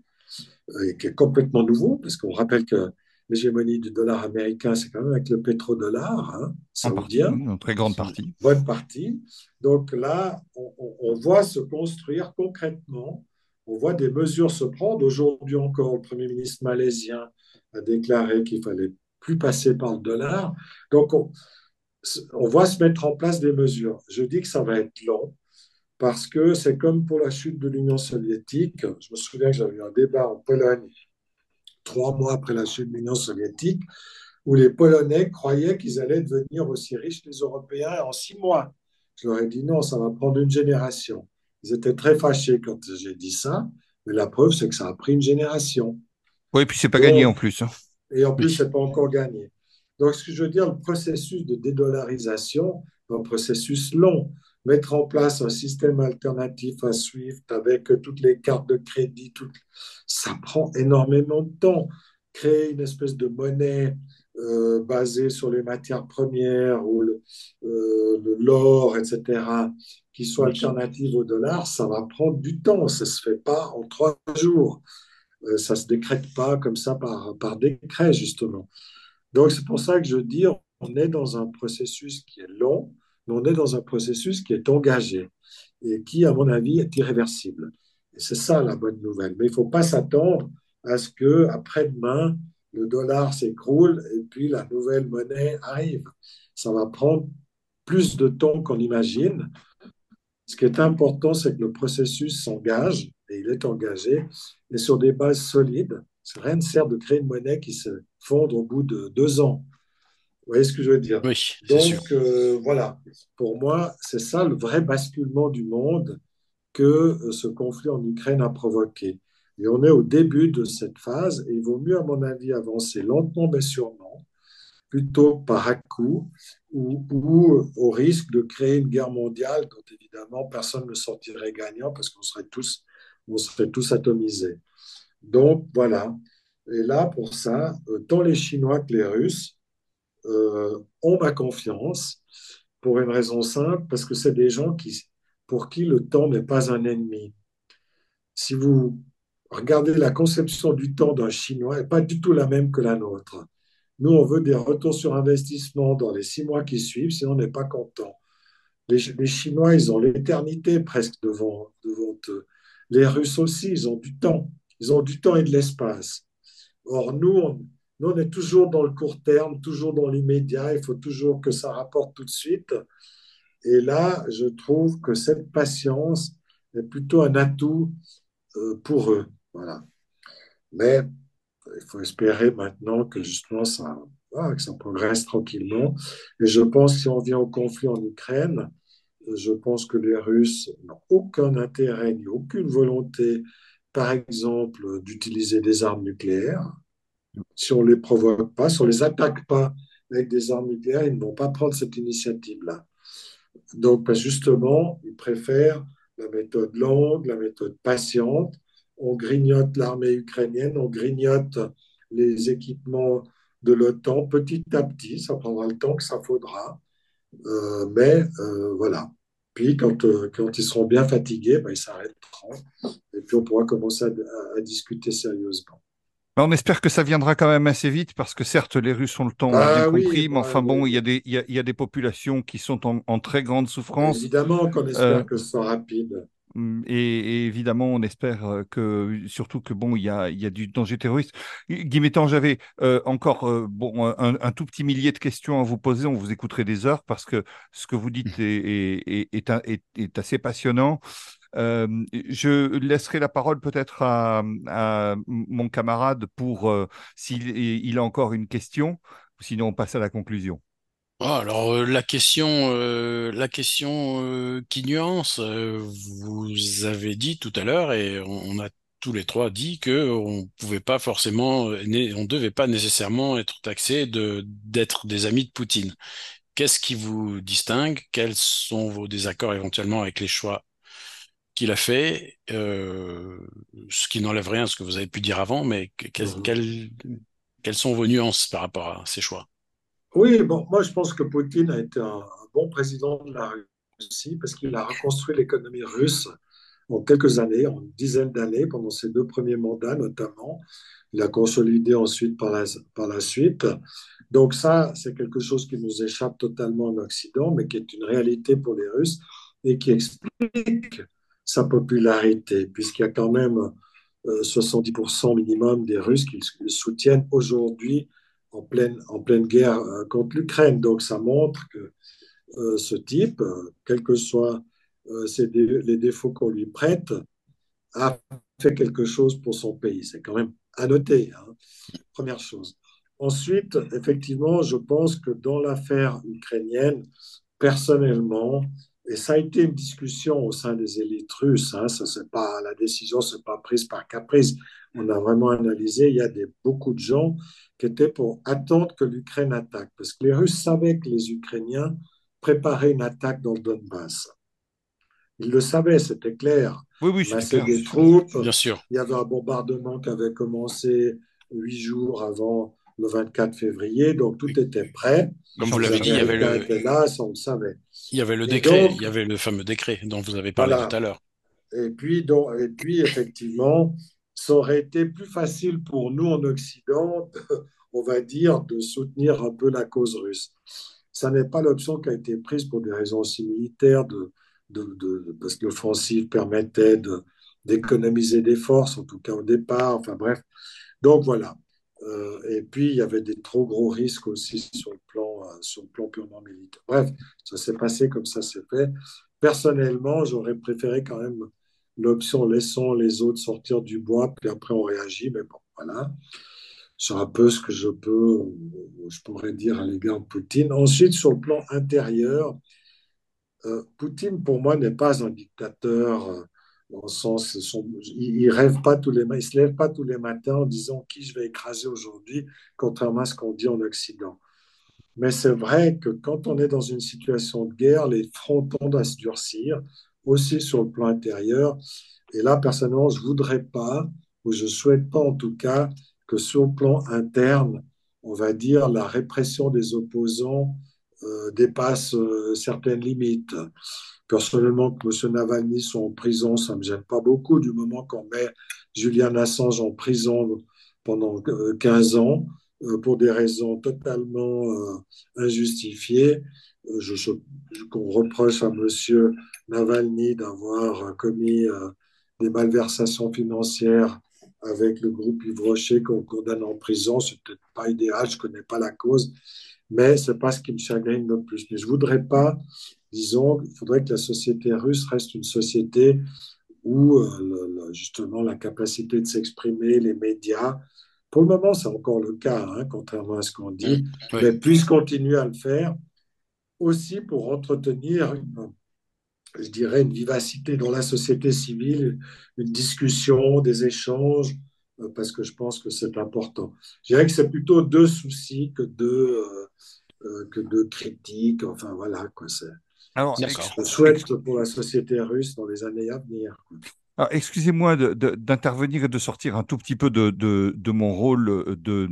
S2: euh, et qui est complètement nouveau, parce qu'on rappelle que l'hégémonie du dollar américain, c'est quand même avec le pétrodollar hein, saoudien.
S1: une très grande partie.
S2: bonne partie. Donc là, on, voit se construire concrètement, on voit des mesures se prendre. Aujourd'hui encore, le Premier ministre malaisien a déclaré qu'il fallait plus passer par le dollar. Donc on, on voit se mettre en place des mesures. Je dis que ça va être long parce que c'est comme pour la chute de l'Union soviétique. Je me souviens que j'avais eu un débat en Pologne trois mois après la chute de l'Union soviétique, où les Polonais croyaient qu'ils allaient devenir aussi riches que les Européens en six mois. Je leur ai dit non, ça va prendre une génération. Ils étaient très fâchés quand j'ai dit ça, mais la preuve, c'est que ça a pris une génération.
S1: Oui, et puis c'est pas gagné en plus. Hein.
S2: Et en plus, c'est pas encore gagné. Donc, ce que je veux dire, le processus de dédollarisation, un processus long mettre en place un système alternatif à SWIFT avec toutes les cartes de crédit, tout, ça prend énormément de temps. Créer une espèce de monnaie euh, basée sur les matières premières ou euh, l'or, etc., qui soit alternative au dollar, ça va prendre du temps. Ça ne se fait pas en trois jours. Euh, ça ne se décrète pas comme ça par, par décret, justement. Donc, c'est pour ça que je dis, on est dans un processus qui est long, mais on est dans un processus qui est engagé et qui, à mon avis, est irréversible. Et c'est ça la bonne nouvelle. Mais il ne faut pas s'attendre à ce que après-demain, le dollar s'écroule et puis la nouvelle monnaie arrive. Ça va prendre plus de temps qu'on imagine. Ce qui est important, c'est que le processus s'engage, et il est engagé, et sur des bases solides. Rien ne sert de créer une monnaie qui se fonde au bout de deux ans. Vous voyez ce que je veux dire?
S3: Oui.
S2: Donc, euh, voilà, pour moi, c'est ça le vrai basculement du monde que euh, ce conflit en Ukraine a provoqué. Et on est au début de cette phase, et il vaut mieux, à mon avis, avancer lentement mais sûrement, plutôt par à coup, ou, au risque de créer une guerre mondiale dont évidemment personne ne sortirait gagnant parce qu'on serait tous, serait tous atomisés. Donc voilà. Et là, pour ça, euh, tant les Chinois que les Russes euh, ont ma confiance pour une raison simple, parce que c'est des gens qui, pour qui le temps n'est pas un ennemi. Si vous regardez la conception du temps d'un Chinois, n'est pas du tout la même que la nôtre. Nous, on veut des retours sur investissement dans les six mois qui suivent, sinon on n'est pas content. Les, Chinois, ils ont l'éternité presque devant, eux. Les Russes aussi, ils ont du temps. Ils ont du temps et de l'espace. Or, nous, on, nous, on est toujours dans le court terme, toujours dans l'immédiat. Il faut toujours que ça rapporte tout de suite. Et là, je trouve que cette patience est plutôt un atout euh, pour eux. Voilà. Mais il faut espérer maintenant que justement ça, que ça progresse tranquillement. Et je pense que si on vient au conflit en Ukraine, je pense que les Russes n'ont aucun intérêt ni aucune volonté, par exemple, d'utiliser des armes nucléaires si on ne les provoque pas, si on ne les attaque pas avec des armes nucléaires, ils ne vont pas prendre cette initiative-là. Donc, ben, justement, ils préfèrent la méthode longue, la méthode patiente. On grignote l'armée ukrainienne, on grignote les équipements de l'OTAN petit à petit. Ça prendra le temps que ça faudra. Euh, mais euh, voilà. Puis, quand, euh, quand, ils seront bien fatigués, ben, ils s'arrêteront. et puis on pourra commencer à, discuter sérieusement.
S1: On espère que ça viendra quand même assez vite parce que certes, les Russes ont le temps, ah, bien compris, mais enfin bon, il y, a des, il, y a, des populations qui sont en, très grande souffrance.
S2: Évidemment qu'on espère que ce soit rapide.
S1: Mm, et, évidemment, on espère que, surtout que bon, il y a, il y a du danger terroriste. Guy j'avais euh, encore euh, bon un, tout petit millier de questions à vous poser. On vous écouterait des heures parce que ce que vous dites <laughs> est, est, est, est assez passionnant. je laisserai la parole peut-être à, à, mon camarade pour s'il il a encore une question. Sinon, on passe à la conclusion.
S3: Ah, alors euh, la question, euh, la question euh, qui nuance, vous avez dit tout à l'heure et on, a tous les trois dit que on pouvait pas forcément, on devait pas nécessairement être taxé de d'être des amis de Poutine. Qu'est-ce qui vous distingue? Quels sont vos désaccords éventuellement avec les choix qu'il a fait? Ce qui n'enlève rien à ce que vous avez pu dire avant, mais mmh quelles sont vos nuances par rapport à ces choix?
S2: Oui, bon, moi je pense que Poutine a été un, bon président de la Russie parce qu'il a reconstruit l'économie russe en quelques années, en une dizaine d'années, pendant ses deux premiers mandats notamment. Il a consolidé ensuite par la, suite. Donc ça, c'est quelque chose qui nous échappe totalement en Occident, mais qui est une réalité pour les Russes et qui explique sa popularité, puisqu'il y a quand même 70% euh, minimum des Russes qui soutiennent aujourd'hui en pleine, en pleine guerre euh, contre l'Ukraine. Donc ça montre que euh, ce type, euh, quels que soient les défauts qu'on lui prête, a fait quelque chose pour son pays. C'est quand même à noter, hein. première chose. Ensuite, effectivement, je pense que dans l'affaire ukrainienne, personnellement, et ça a été une discussion au sein des élites russes, hein, ça, pas, la décision ne s'est pas prise par caprice, on a vraiment analysé, il y a des, beaucoup de gens qui étaient pour attendre que l'Ukraine attaque, parce que les Russes savaient que les Ukrainiens préparaient une attaque dans le Donbass. Ils le savaient, c'était clair.
S1: Oui, oui, c'était
S2: des troupes.
S3: Bien sûr.
S2: Il y avait un bombardement qui avait commencé huit jours avant le 24 février, donc tout était prêt.
S3: Comme vous l'avez dit, il y avait le...
S2: on le savait.
S3: Il y avait le décret, il y avait le fameux décret dont vous avez parlé tout à l'heure.
S2: Et puis, donc, et puis, effectivement, ça aurait été plus facile pour nous en Occident, <laughs> on va dire, de soutenir un peu la cause russe. Ça n'est pas l'option qui a été prise pour des raisons aussi militaires, de, de, parce que l'offensive permettait d'économiser des forces, en tout cas au départ. Enfin bref. Donc voilà. Euh, et puis, il y avait des trop gros risques aussi sur le plan, euh, sur le plan purement militaire. Bref, ça s'est passé comme ça s'est fait. Personnellement, j'aurais préféré quand même l'option laissons les autres sortir du bois, puis après on réagit. Mais bon, voilà. C'est un peu ce que je peux, je pourrais dire à l'égard de Poutine. Ensuite, sur le plan intérieur, euh, Poutine, pour moi, n'est pas un dictateur euh, dans le sens, il, rêve pas tous les, il se lève pas tous les matins en disant qui je vais écraser aujourd'hui, contrairement à ce qu'on dit en Occident. Mais c'est vrai que quand on est dans une situation de guerre, les fronts tendent à se durcir aussi sur le plan intérieur. Et là, personnellement, je voudrais pas, ou je souhaite pas en tout cas, que sur le plan interne, on va dire, la répression des opposants euh, dépasse euh, certaines limites. Personnellement, que M. Navalny soit en prison, ça ne me gêne pas beaucoup du moment qu'on met Julian Assange en prison pendant 15 euh, ans pour des raisons totalement injustifiées. Je, qu'on reproche à M. Navalny d'avoir commis euh, des malversations financières avec le groupe Yves Rocher qu'on condamne en prison. C'est peut-être pas idéal, je connais pas la cause, mais c'est pas ce qui me chagrine le plus. Mais je voudrais pas, disons, il faudrait que la société russe reste une société où euh, justement la capacité de s'exprimer, les médias, pour le moment c'est encore le cas, hein, contrairement à ce qu'on dit, mais puisse continuer à le faire aussi pour entretenir une, je dirais, une vivacité dans la société civile, une discussion, des échanges, parce que je pense que c'est important. Je dirais que c'est plutôt deux soucis que deux, euh, euh, que deux critiques. Enfin, voilà, quoi. C'est, je souhaite pour la société russe dans les années à venir.
S1: excusez-moi d'intervenir et de sortir un tout petit peu de, de, de mon rôle de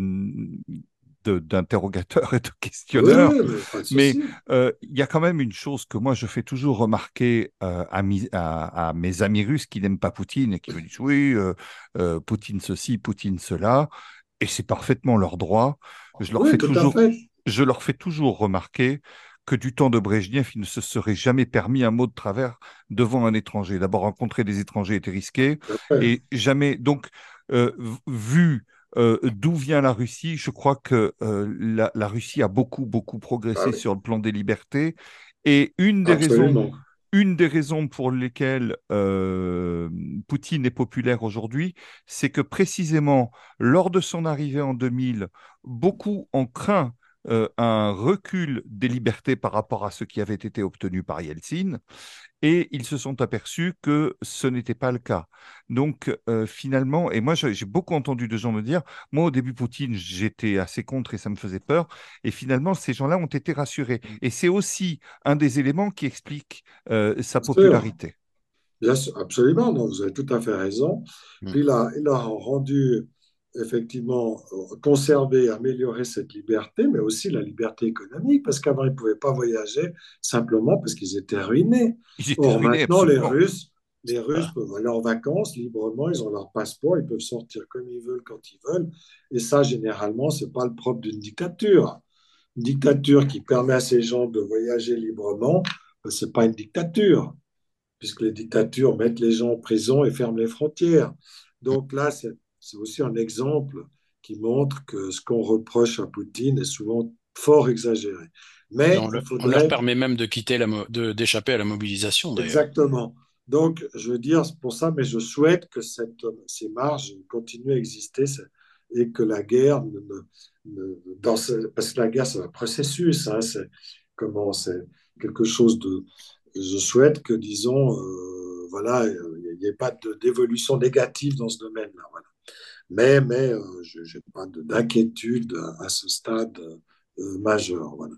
S1: d'interrogateurs et de <laughs> questionneurs.
S2: Oui,
S1: Mais euh, il y a quand même une chose que moi je fais toujours remarquer euh, à, mi- à- à mes amis russes qui n'aiment pas Poutine et qui me disent oui, euh, Poutine ceci, Poutine cela, et c'est parfaitement leur droit. Je leur
S2: Oui,
S1: fais toujours, je leur fais toujours remarquer que du temps de Brejnev, il ne se serait jamais permis un mot de travers devant un étranger. D'abord, rencontrer des étrangers était risqué, et jamais. Donc, vu euh, d'où vient la Russie, je crois que euh, la, la Russie a beaucoup, beaucoup progressé
S2: Ah oui.
S1: sur le plan des libertés. Et une des raisons, une des raisons pour lesquelles euh, Poutine est populaire aujourd'hui, c'est que précisément lors de son arrivée en 2000, beaucoup ont craint euh, un recul des libertés par rapport à ce qui avait été obtenu par Yeltsin, et ils se sont aperçus que ce n'était pas le cas. Donc euh, finalement, et moi j'ai beaucoup entendu de gens me dire, moi au début Poutine, j'étais assez contre et ça me faisait peur, et finalement ces gens-là ont été rassurés. Et c'est aussi un des éléments qui explique euh, sa popularité.
S2: Absolument, non, vous avez tout à fait raison.
S3: Mm.
S2: Il a, il a rendu, effectivement, euh, conservé, amélioré cette liberté, mais aussi la liberté économique, parce qu'avant, ils ne pouvaient pas voyager simplement parce qu'ils étaient ruinés.
S1: Ils étaient
S2: Or,
S1: ruinés,
S2: maintenant, les. Russes, les Russes peuvent aller en vacances librement, ils ont leur passeport, ils peuvent sortir comme ils veulent quand ils veulent. Et ça, généralement, ce n'est pas le propre d'une dictature. Une dictature qui permet à ces gens de voyager librement, ben, ce n'est pas une dictature, puisque les dictatures mettent les gens en prison et ferment les frontières. Donc là, c'est c'est aussi un exemple qui montre que ce qu'on reproche à Poutine est souvent fort exagéré. Mais
S3: On, le- on leur permet même de quitter la d'échapper à la mobilisation.
S2: Exactement. Donc, je veux dire, c'est pour ça, mais je souhaite que cette, ces marges continuent à exister et que la guerre, ne, ne- ne- dans ce- parce que la guerre, c'est un processus, hein, c'est comment, c'est quelque chose de. Je souhaite que, disons, euh, voilà, il n'y ait pas d'évolution négative dans ce domaine-là. Voilà. Mais, mais euh, je n'ai pas de- d'inquiétude à, à ce stade euh, majeur. Voilà.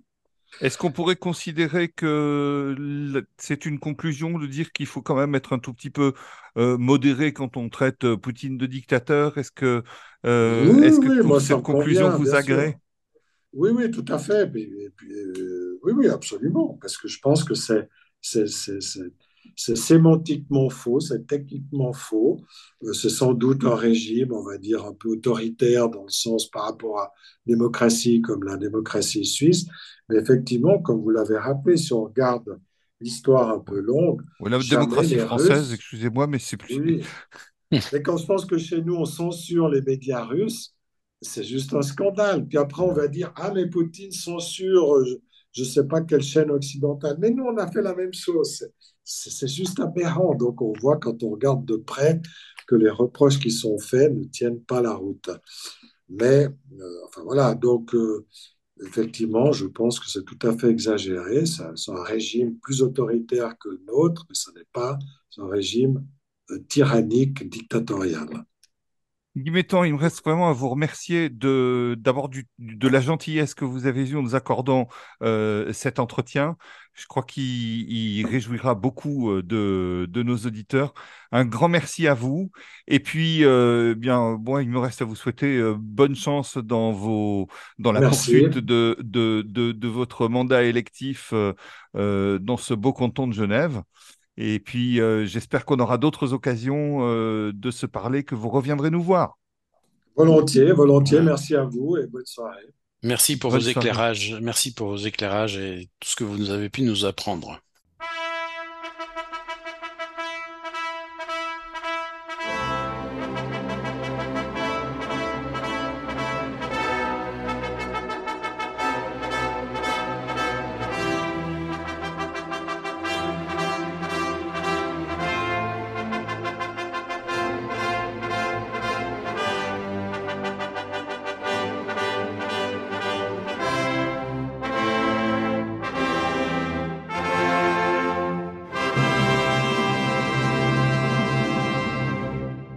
S1: Est-ce qu'on pourrait considérer que c'est une conclusion de dire qu'il faut quand même être un tout petit peu euh, modéré quand on traite euh, Poutine de dictateur? Est-ce que, euh,
S2: Oui,
S1: est-ce que
S2: oui, moi,
S1: cette conclusion
S2: convient,
S1: vous agrée?
S2: sûr. Oui, oui, tout à fait. Puis- et puis, oui, oui, absolument. Parce que je pense que c'est c'est- c'est- c'est- sémantiquement faux, c'est techniquement faux. Euh, c'est sans doute un régime, on va dire, un peu autoritaire dans le sens par rapport à démocratie comme la démocratie suisse. Mais effectivement, comme vous l'avez rappelé, si on regarde l'histoire un peu longue,
S1: Ou la démocratie française, excusez-moi, mais c'est plus.
S2: oui, <laughs> mais quand je pense que chez nous, on censure les médias russes, c'est juste un scandale. Puis après, on va dire, ah, mais Poutine censure, je ne sais pas quelle chaîne occidentale. Mais nous, on a fait la même chose. C'est- juste aberrant. Donc, on voit quand on regarde de près que les reproches qui sont faits ne tiennent pas la route. Mais, euh, enfin voilà, donc, euh, effectivement, je pense que c'est tout à fait exagéré. C'est un régime plus autoritaire que le nôtre, mais ce n'est pas un régime euh, tyrannique, dictatorial.
S1: Il me reste vraiment à vous remercier de d'abord du- de la gentillesse que vous avez eue en nous accordant euh, cet entretien. Je crois qu'il il réjouira beaucoup euh, de, de nos auditeurs. Un grand merci à vous. Et puis, euh, bien, bon, il me reste à vous souhaiter euh, bonne chance dans vos dans la
S2: Merci.
S1: poursuite de de, de, de votre mandat électif euh, euh, dans ce beau canton de Genève. Et puis, euh, j'espère qu'on aura d'autres occasions euh, de se parler, que vous reviendrez nous voir.
S2: Volontiers, volontiers. Merci à vous et bonne soirée.
S3: Merci pour
S1: Bonne
S3: vos
S1: soirée.
S3: éclairages. Merci pour vos éclairages et tout ce que vous nous avez pu nous apprendre.